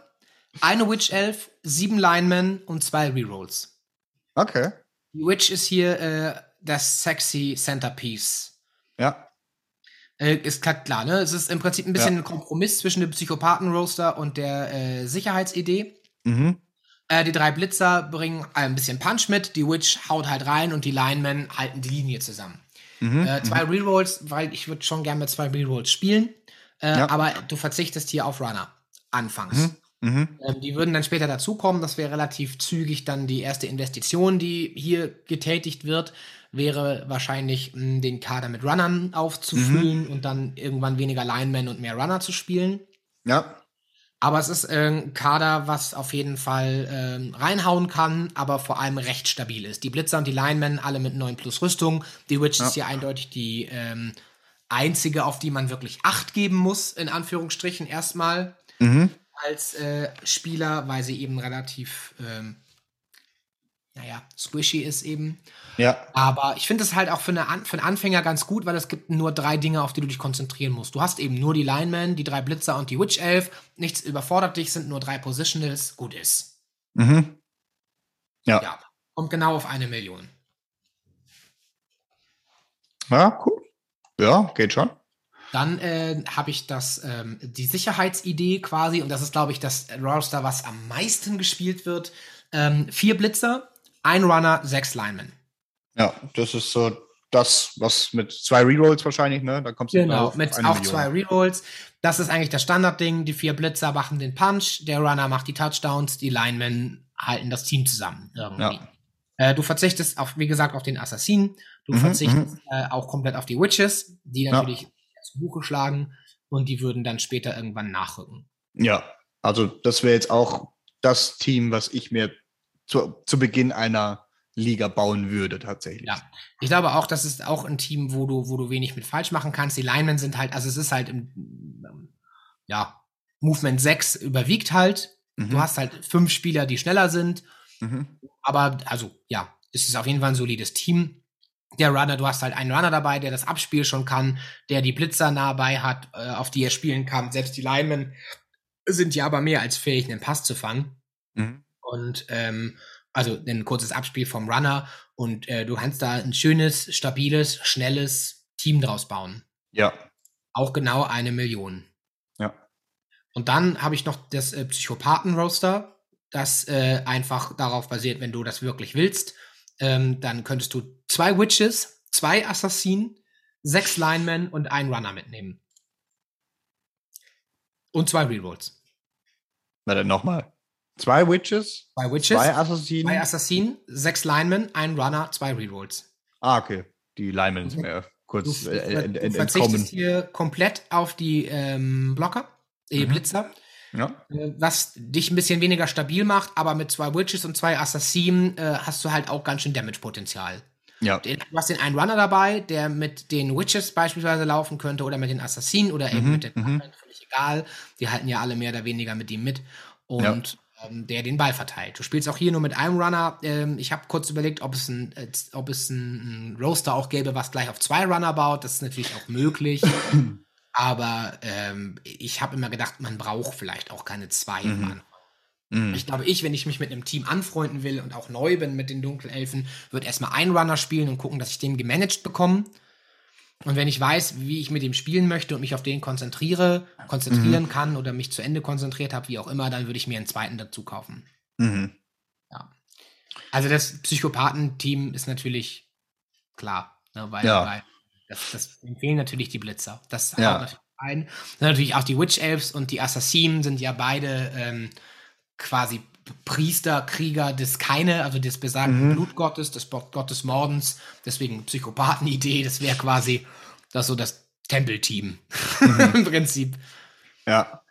eine Witch Elf, sieben Linemen und zwei Rerolls. Okay. Die Witch ist hier äh, das sexy Centerpiece. Ja. Äh, ist klar, klar, ne? Es ist im Prinzip ein bisschen Ja. ein Kompromiss zwischen dem Psychopathen-Roaster und der äh, Sicherheitsidee. Mhm. Äh, die drei Blitzer bringen ein bisschen Punch mit, die Witch haut halt rein und die Linemen halten die Linie zusammen. Mhm. Äh, zwei Rerolls, weil ich würde schon gerne mit zwei Rerolls spielen, äh, Ja. aber du verzichtest hier auf Runner anfangs. Mhm. Ähm, die würden dann später dazukommen. Das wäre relativ zügig dann die erste Investition, die hier getätigt wird, wäre wahrscheinlich mh, den Kader mit Runnern aufzufüllen Mhm. und dann irgendwann weniger Linemen und mehr Runner zu spielen. Ja. Aber es ist äh, ein Kader, was auf jeden Fall ähm, reinhauen kann, aber vor allem recht stabil ist. Die Blitzer und die Linemen alle mit 9 plus Rüstung. Die Witch Ja. ist hier eindeutig die ähm, einzige, auf die man wirklich Acht geben muss, in Anführungsstrichen erstmal Mhm. als äh, Spieler, weil sie eben relativ, ähm, naja, squishy ist eben. Ja. Aber ich finde es halt auch für, eine für einen Anfänger ganz gut, weil es gibt nur drei Dinge, auf die du dich konzentrieren musst. Du hast eben nur die Linemen, die drei Blitzer und die Witch Elf. Nichts überfordert dich, sind nur drei Positionals. Gut ist. Mhm. Ja. Ja. Kommt genau auf eine Million. Ja, cool. Ja, geht schon. Dann äh, habe ich das, ähm, die Sicherheitsidee quasi, und das ist, glaube ich, das Roster, was am meisten gespielt wird. Ähm, vier Blitzer, ein Runner, sechs Linemen. Ja, das ist so das, was mit zwei Rerolls wahrscheinlich, ne? Da kommst du Genau, auf mit auch Million. zwei Rerolls. Das ist eigentlich das Standardding. Die vier Blitzer machen den Punch, der Runner macht die Touchdowns, die Linemen halten das Team zusammen irgendwie. Ja. Äh, du verzichtest auf, wie gesagt, auf den Assassinen. Du Mhm, verzichtest äh, auch komplett auf die Witches, die Ja. natürlich zu Buche schlagen und die würden dann später irgendwann nachrücken. Ja, also das wäre jetzt auch das Team, was ich mir zu, zu Beginn einer Liga bauen würde, tatsächlich. Ja. Ich glaube auch, das ist auch ein Team, wo du, wo du wenig mit falsch machen kannst. Die Linemen sind halt, also es ist halt im, ja, Movement 6 überwiegt halt. Mhm. Du hast halt fünf Spieler, die schneller sind. Mhm. Aber, also, ja, es ist auf jeden Fall ein solides Team. Der Runner, du hast halt einen Runner dabei, der das Abspiel schon kann, der die Blitzer nah bei hat, äh, auf die er spielen kann. Selbst die Linemen sind ja aber mehr als fähig, einen Pass zu fangen. Mhm. Und ähm, also ein kurzes Abspiel vom Runner und äh, du kannst da ein schönes, stabiles, schnelles Team draus bauen. Ja. Auch genau eine Million. Ja. Und dann habe ich noch das äh, Psychopathen-Roster, das äh, einfach darauf basiert, wenn du das wirklich willst, ähm, dann könntest du zwei Witches, zwei Assassinen, sechs Linemen und einen Runner mitnehmen. Und zwei Rerolls. Na dann nochmal. Zwei Witches, Zwei Witches, zwei Assassinen. zwei Assassinen, sechs Linemen, ein Runner, zwei Rerolls. ah, okay. Die Linemen sind mir Du, kurz du, äh, ent, du ent, verzichtest entkommen. hier komplett auf die ähm, Blocker, die Mhm. Blitzer, Ja. äh, was dich ein bisschen weniger stabil macht, aber mit zwei Witches und zwei Assassinen äh, hast du halt auch ganz schön Damage-Potenzial. Ja. Den- Du hast den einen Runner dabei, der mit den Witches beispielsweise laufen könnte oder mit den Assassinen oder eben Mhm, mit den mhm. Waffen, völlig egal. Die halten ja alle mehr oder weniger mit ihm mit und der den Ball verteilt. Du spielst auch hier nur mit einem Runner. Ähm, ich habe kurz überlegt, ob es ein, äh, ob es ein, ein Roaster auch gäbe, was gleich auf zwei Runner baut. Das ist natürlich auch möglich. [laughs] Aber ähm, ich habe immer gedacht, man braucht vielleicht auch keine zwei Mhm. Mann. Mhm. Ich glaube, ich, wenn ich mich mit einem Team anfreunden will und auch neu bin mit den Dunkelelfen, würde erstmal einen Runner spielen und gucken, dass ich den gemanagt bekomme. Und wenn ich weiß, wie ich mit dem spielen möchte und mich auf den konzentriere, konzentrieren Mhm. kann oder mich zu Ende konzentriert habe, wie auch immer, dann würde ich mir einen zweiten dazu kaufen. Mhm. Also das Psychopathen-Team ist natürlich klar, ne, weil, Ja. weil das, das empfehlen natürlich die Blitzer. Das Ja. natürlich ein. Und natürlich auch die Witch Elves und die Assassinen sind ja beide ähm, quasi Priester, Krieger des Keine, also des besagten Mhm. Blutgottes, des Bo- Gott des Mordens. Deswegen Psychopathen-Idee, das wäre quasi das so das Tempelteam [laughs] im Prinzip. Ja.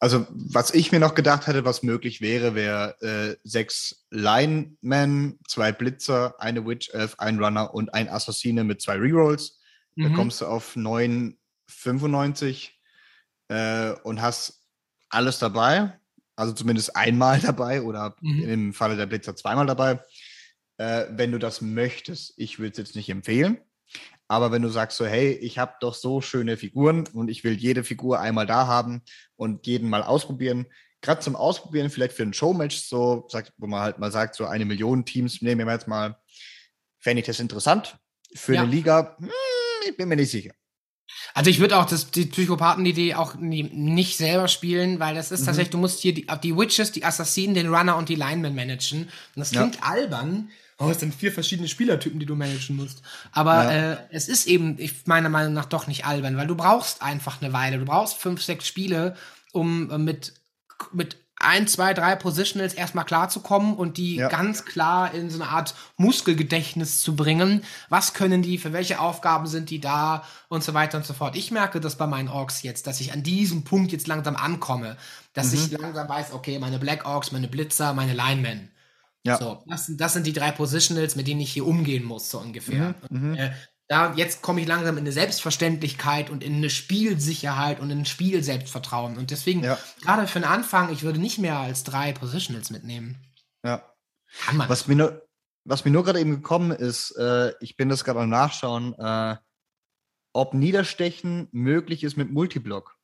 Also, was ich mir noch gedacht hätte, was möglich wäre, wäre äh, sechs Linemen, zwei Blitzer, eine Witch Elf, ein Runner und ein Assassine mit zwei Rerolls. Da Mhm. kommst du auf 9,95 äh, und hast alles dabei. Also zumindest einmal dabei oder Mhm. im Falle der Blitzer zweimal dabei. Äh, wenn du das möchtest, ich würde es jetzt nicht empfehlen. Aber wenn du sagst so, hey, ich habe doch so schöne Figuren und ich will jede Figur einmal da haben und jeden mal ausprobieren, gerade zum Ausprobieren, vielleicht für ein Showmatch, so, sagt, wo man halt mal sagt, so eine Million Teams nehmen wir jetzt mal, fände ich das interessant. Für Ja. eine Liga, hm, ich bin mir nicht sicher. Also ich würde auch das, die Psychopathen-Idee auch nie, nicht selber spielen, weil das ist Mhm. tatsächlich, du musst hier die, die Witches, die Assassinen, den Runner und die Linemen managen. Und das Ja. klingt albern. Oh, es sind vier verschiedene Spielertypen, die du managen musst. Aber Ja. äh, es ist eben, ich meiner Meinung nach, doch nicht albern, weil du brauchst einfach eine Weile. Du brauchst fünf, sechs Spiele, um äh, mit, mit ein, zwei, drei Positionals erstmal klarzukommen und die Ja. ganz klar in so eine Art Muskelgedächtnis zu bringen. Was können die, für welche Aufgaben sind die da und so weiter und so fort. Ich merke das bei meinen Orks jetzt, dass ich an diesem Punkt jetzt langsam ankomme, dass Mhm. ich langsam weiß, okay, meine Black Orks, meine Blitzer, meine Linemen. Ja. So, das, sind- das sind die drei Positionals, mit denen ich hier umgehen muss, so ungefähr. Mhm, Und, äh, da, jetzt komme ich langsam in eine Selbstverständlichkeit und in eine Spielsicherheit und in ein Spielselbstvertrauen. Und deswegen, Ja. gerade für den Anfang, ich würde nicht mehr als drei Positionals mitnehmen. Ja. Kann man. Was mir nur, was mir nur gerade eben gekommen ist, äh, ich bin das gerade am Nachschauen, äh, ob Niederstechen möglich ist mit Multiblock.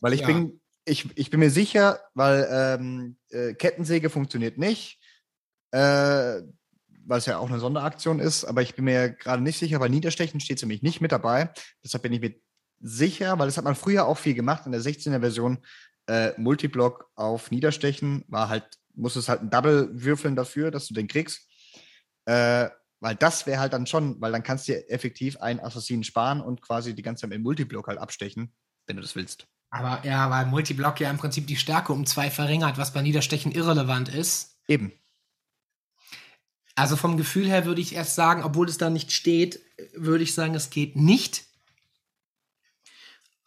Weil ich Ja. bin, ich, ich bin mir sicher, weil ähm, äh, Kettensäge funktioniert nicht, äh, weil es ja auch eine Sonderaktion ist, aber ich bin mir gerade nicht sicher, weil Niederstechen steht nämlich nicht mit dabei. Deshalb bin ich mir sicher, weil das hat man früher auch viel gemacht in der 16er Version, äh, Multiblock auf Niederstechen, war halt, musstest halt ein Double würfeln dafür, dass du den kriegst. Äh, weil das wäre halt dann schon, weil dann kannst du dir effektiv einen Assassinen sparen und quasi die ganze Zeit mit Multiblock halt abstechen, wenn du das willst. Aber ja, weil Multiblock ja im Prinzip die Stärke um zwei verringert, was bei Niederstechen irrelevant ist. Eben. Also vom Gefühl her würde ich erst sagen, obwohl es da nicht steht, würde ich sagen, es geht nicht.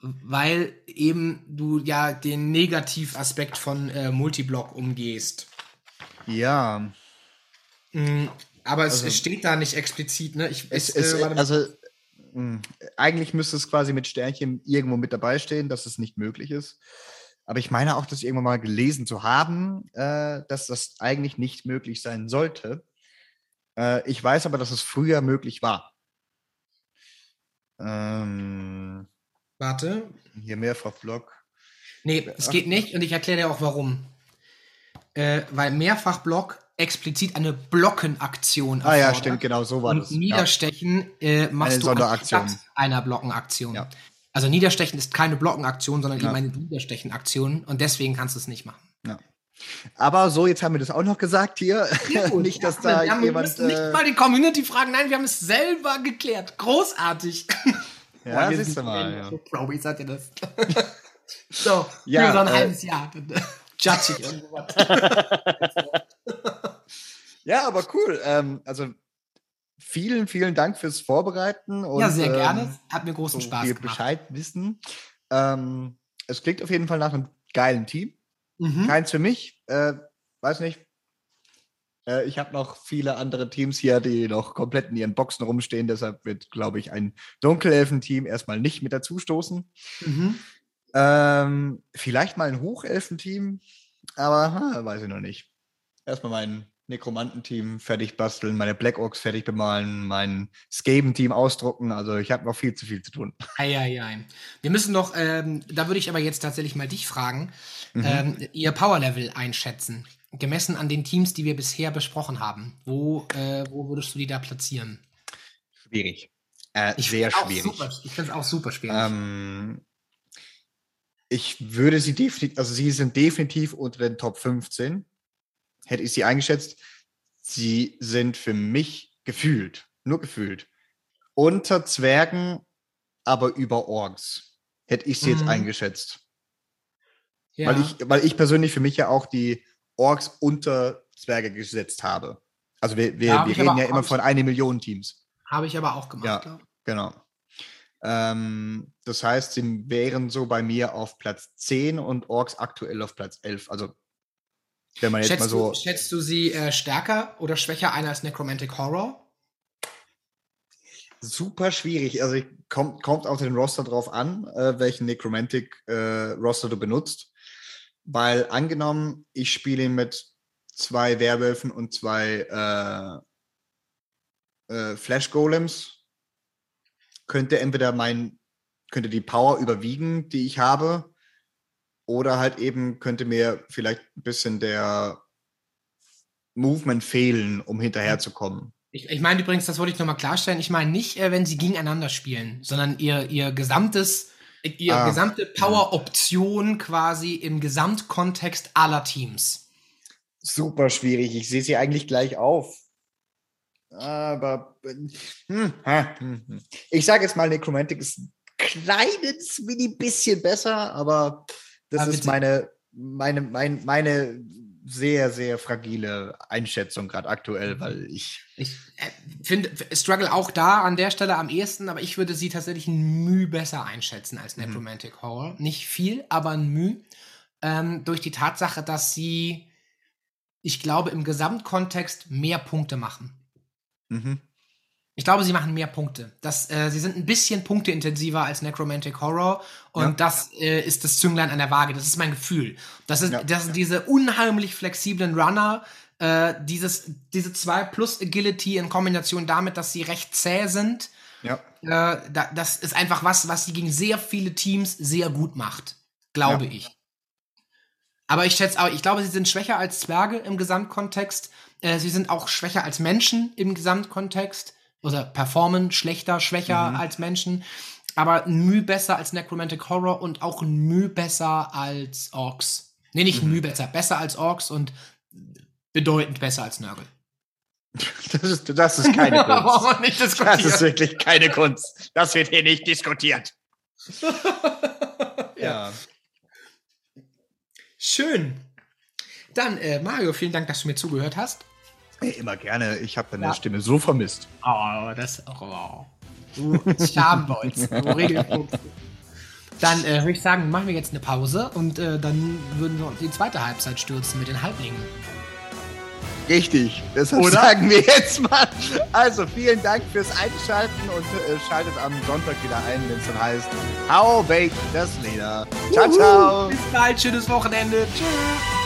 Weil eben du ja den Negativaspekt von äh, Multiblock umgehst. Ja. Mm, aber es, Also- es steht da nicht explizit, ne? Ich, Es, es, es, äh, mal. also, mh, eigentlich müsste es quasi mit Sternchen irgendwo mit dabei stehen, dass es nicht möglich ist. Aber ich meine auch, das irgendwann mal gelesen zu haben, äh, dass das eigentlich nicht möglich sein sollte. Äh, ich weiß aber, dass es früher möglich war. Ähm, warte. hier Mehrfachblock. Nee, es geht nicht und ich erkläre dir auch warum. Äh, weil Mehrfachblock explizit eine Blockenaktion Ah ja, erfordert. stimmt, genau so war und das. Ja. Niederstechen äh, machst Eine du anstatt einer Blockenaktion. Ja. Also Niederstechen ist keine Blockenaktion, sondern Ja. eben eine Niederstechenaktion und deswegen kannst du es nicht machen. Aber so, jetzt haben wir das auch noch gesagt hier. [laughs] nicht, dass da wir jemand. wir müssen äh, nicht mal die Community fragen, nein, wir haben es selber geklärt. Großartig. [laughs] ja, Boah, wir siehst du mal. Ja. so Pro, seid ihr das? [laughs] so, Ja, für so ein äh, halbes Jahr. Dann, äh, Judge ich irgendwo. Ja, aber cool. Ähm, also vielen, vielen Dank fürs Vorbereiten und ja, sehr ähm, gerne. Hat mir großen so Spaß viel gemacht. Bescheid wissen. Ähm, es klingt auf jeden Fall nach einem geilen Team. Mhm. Keins für mich. Äh, weiß nicht. Äh, ich habe noch viele andere Teams hier, die noch komplett in ihren Boxen rumstehen. Deshalb wird, glaube ich, ein Dunkelelfen-Team erstmal nicht mit dazu stoßen. Mhm. Ähm, vielleicht mal ein Hochelfen-Team, aber ha, weiß ich noch nicht. Erstmal mein Nekromanten-Team fertig basteln, meine Black Orks fertig bemalen, mein Skaven-Team ausdrucken. Also ich habe noch viel zu viel zu tun. [laughs] Eieiei. Wir müssen noch, ähm, da würde ich aber jetzt tatsächlich mal dich fragen, Mhm. ähm, ihr Power-Level einschätzen. Gemessen an den Teams, die wir bisher besprochen haben. Wo, äh, wo würdest du die da platzieren? Schwierig. Äh, Ich sehr schwierig. Super, ich finde es auch super schwierig. Ähm, ich würde sie definitiv, also sie sind definitiv unter den Top 15. Hätte ich sie eingeschätzt. Sie sind für mich gefühlt, nur gefühlt, unter Zwergen, aber über Orks. Hätte ich sie jetzt Mhm. eingeschätzt. ja. Weil, ich, weil ich persönlich für mich ja auch die Orks unter Zwerge gesetzt habe. Also wir, wir, Ja, wir reden ja immer von eine Million Teams. Habe ich aber auch gemacht. Ja. Genau. Ähm, das heißt, sie wären so bei mir auf Platz 10 und Orks aktuell auf Platz 11. Also, wenn man jetzt Schätzt, mal so. du, schätzt du sie äh, stärker oder schwächer ein als Necromantic Horror? Super schwierig. Also, kommt, kommt auf den Roster drauf an, äh, welchen Necromantic-Roster du benutzt. Weil, angenommen, ich spiele ihn mit zwei Werwölfen und zwei äh, äh, Flash-Golems, könnte entweder mein, könnte die Power überwiegen, die ich habe, oder halt eben könnte mir vielleicht ein bisschen der Movement fehlen, um hinterherzukommen. Ich, ich meine übrigens, das wollte ich nochmal klarstellen, ich meine nicht, äh, wenn sie gegeneinander spielen, sondern ihr, ihr gesamtes, ihr Ah, gesamte Power-Option quasi im Gesamtkontext aller Teams. Super schwierig. Ich sehe sie eigentlich gleich auf. Aber hm, hm, hm. ich sage jetzt mal, Necromantic ist ein kleines mini bisschen besser, aber das Aber ist meine, meine, mein, meine sehr, sehr fragile Einschätzung gerade aktuell, weil ich. Ich äh, finde, struggle auch da an der Stelle am ehesten, aber ich würde sie tatsächlich ein Mühe besser einschätzen als Necromantic Horror. Nicht viel, aber ein Mühe. Ähm, durch die Tatsache, dass sie, ich glaube, im Gesamtkontext mehr Punkte machen. Mhm. Ich glaube, sie machen mehr Punkte. Das, äh, sie sind ein bisschen punkteintensiver als Necromantic Horror und Ja. das äh, ist das Zünglein an der Waage. Das ist mein Gefühl. Das ist, Ja. das sind diese unheimlich flexiblen Runner, äh, dieses, diese 2 plus Agility in Kombination damit, dass sie recht zäh sind. Ja. Äh, da, das ist einfach was, was sie gegen sehr viele Teams sehr gut macht. Glaube Ja. ich. Aber ich schätze auch, ich glaube, sie sind schwächer als Zwerge im Gesamtkontext. Äh, sie sind auch schwächer als Menschen im Gesamtkontext. Oder performen schlechter, schwächer Mhm. als Menschen. Aber ein Mühe besser als Necromantic Horror und auch ein Mühe besser als Orks. Nee, nicht Mhm. ein Mühe besser. Besser als Orks und bedeutend besser als Nörgel. [laughs] Das ist, das ist keine [laughs] Kunst. Das ist wirklich keine Kunst. Das wird hier nicht diskutiert. [laughs] Ja. Schön. Dann, äh, Mario, vielen Dank, dass du mir zugehört hast. Ey, immer gerne. Ich habe deine Ja. Stimme so vermisst. Oh, das. Oh. Du Schambolz. [laughs] Dann äh, würde ich sagen, machen wir jetzt eine Pause und äh, dann würden wir uns in die zweite Halbzeit stürzen mit den Halblingen. Richtig. Deshalb Oder? sagen wir jetzt mal. Also vielen Dank fürs Einschalten und äh, schaltet am Sonntag wieder ein, wenn es dann heißt How Bake das Leder. Ciao, ciao. Bis bald, schönes Wochenende. Tschüss.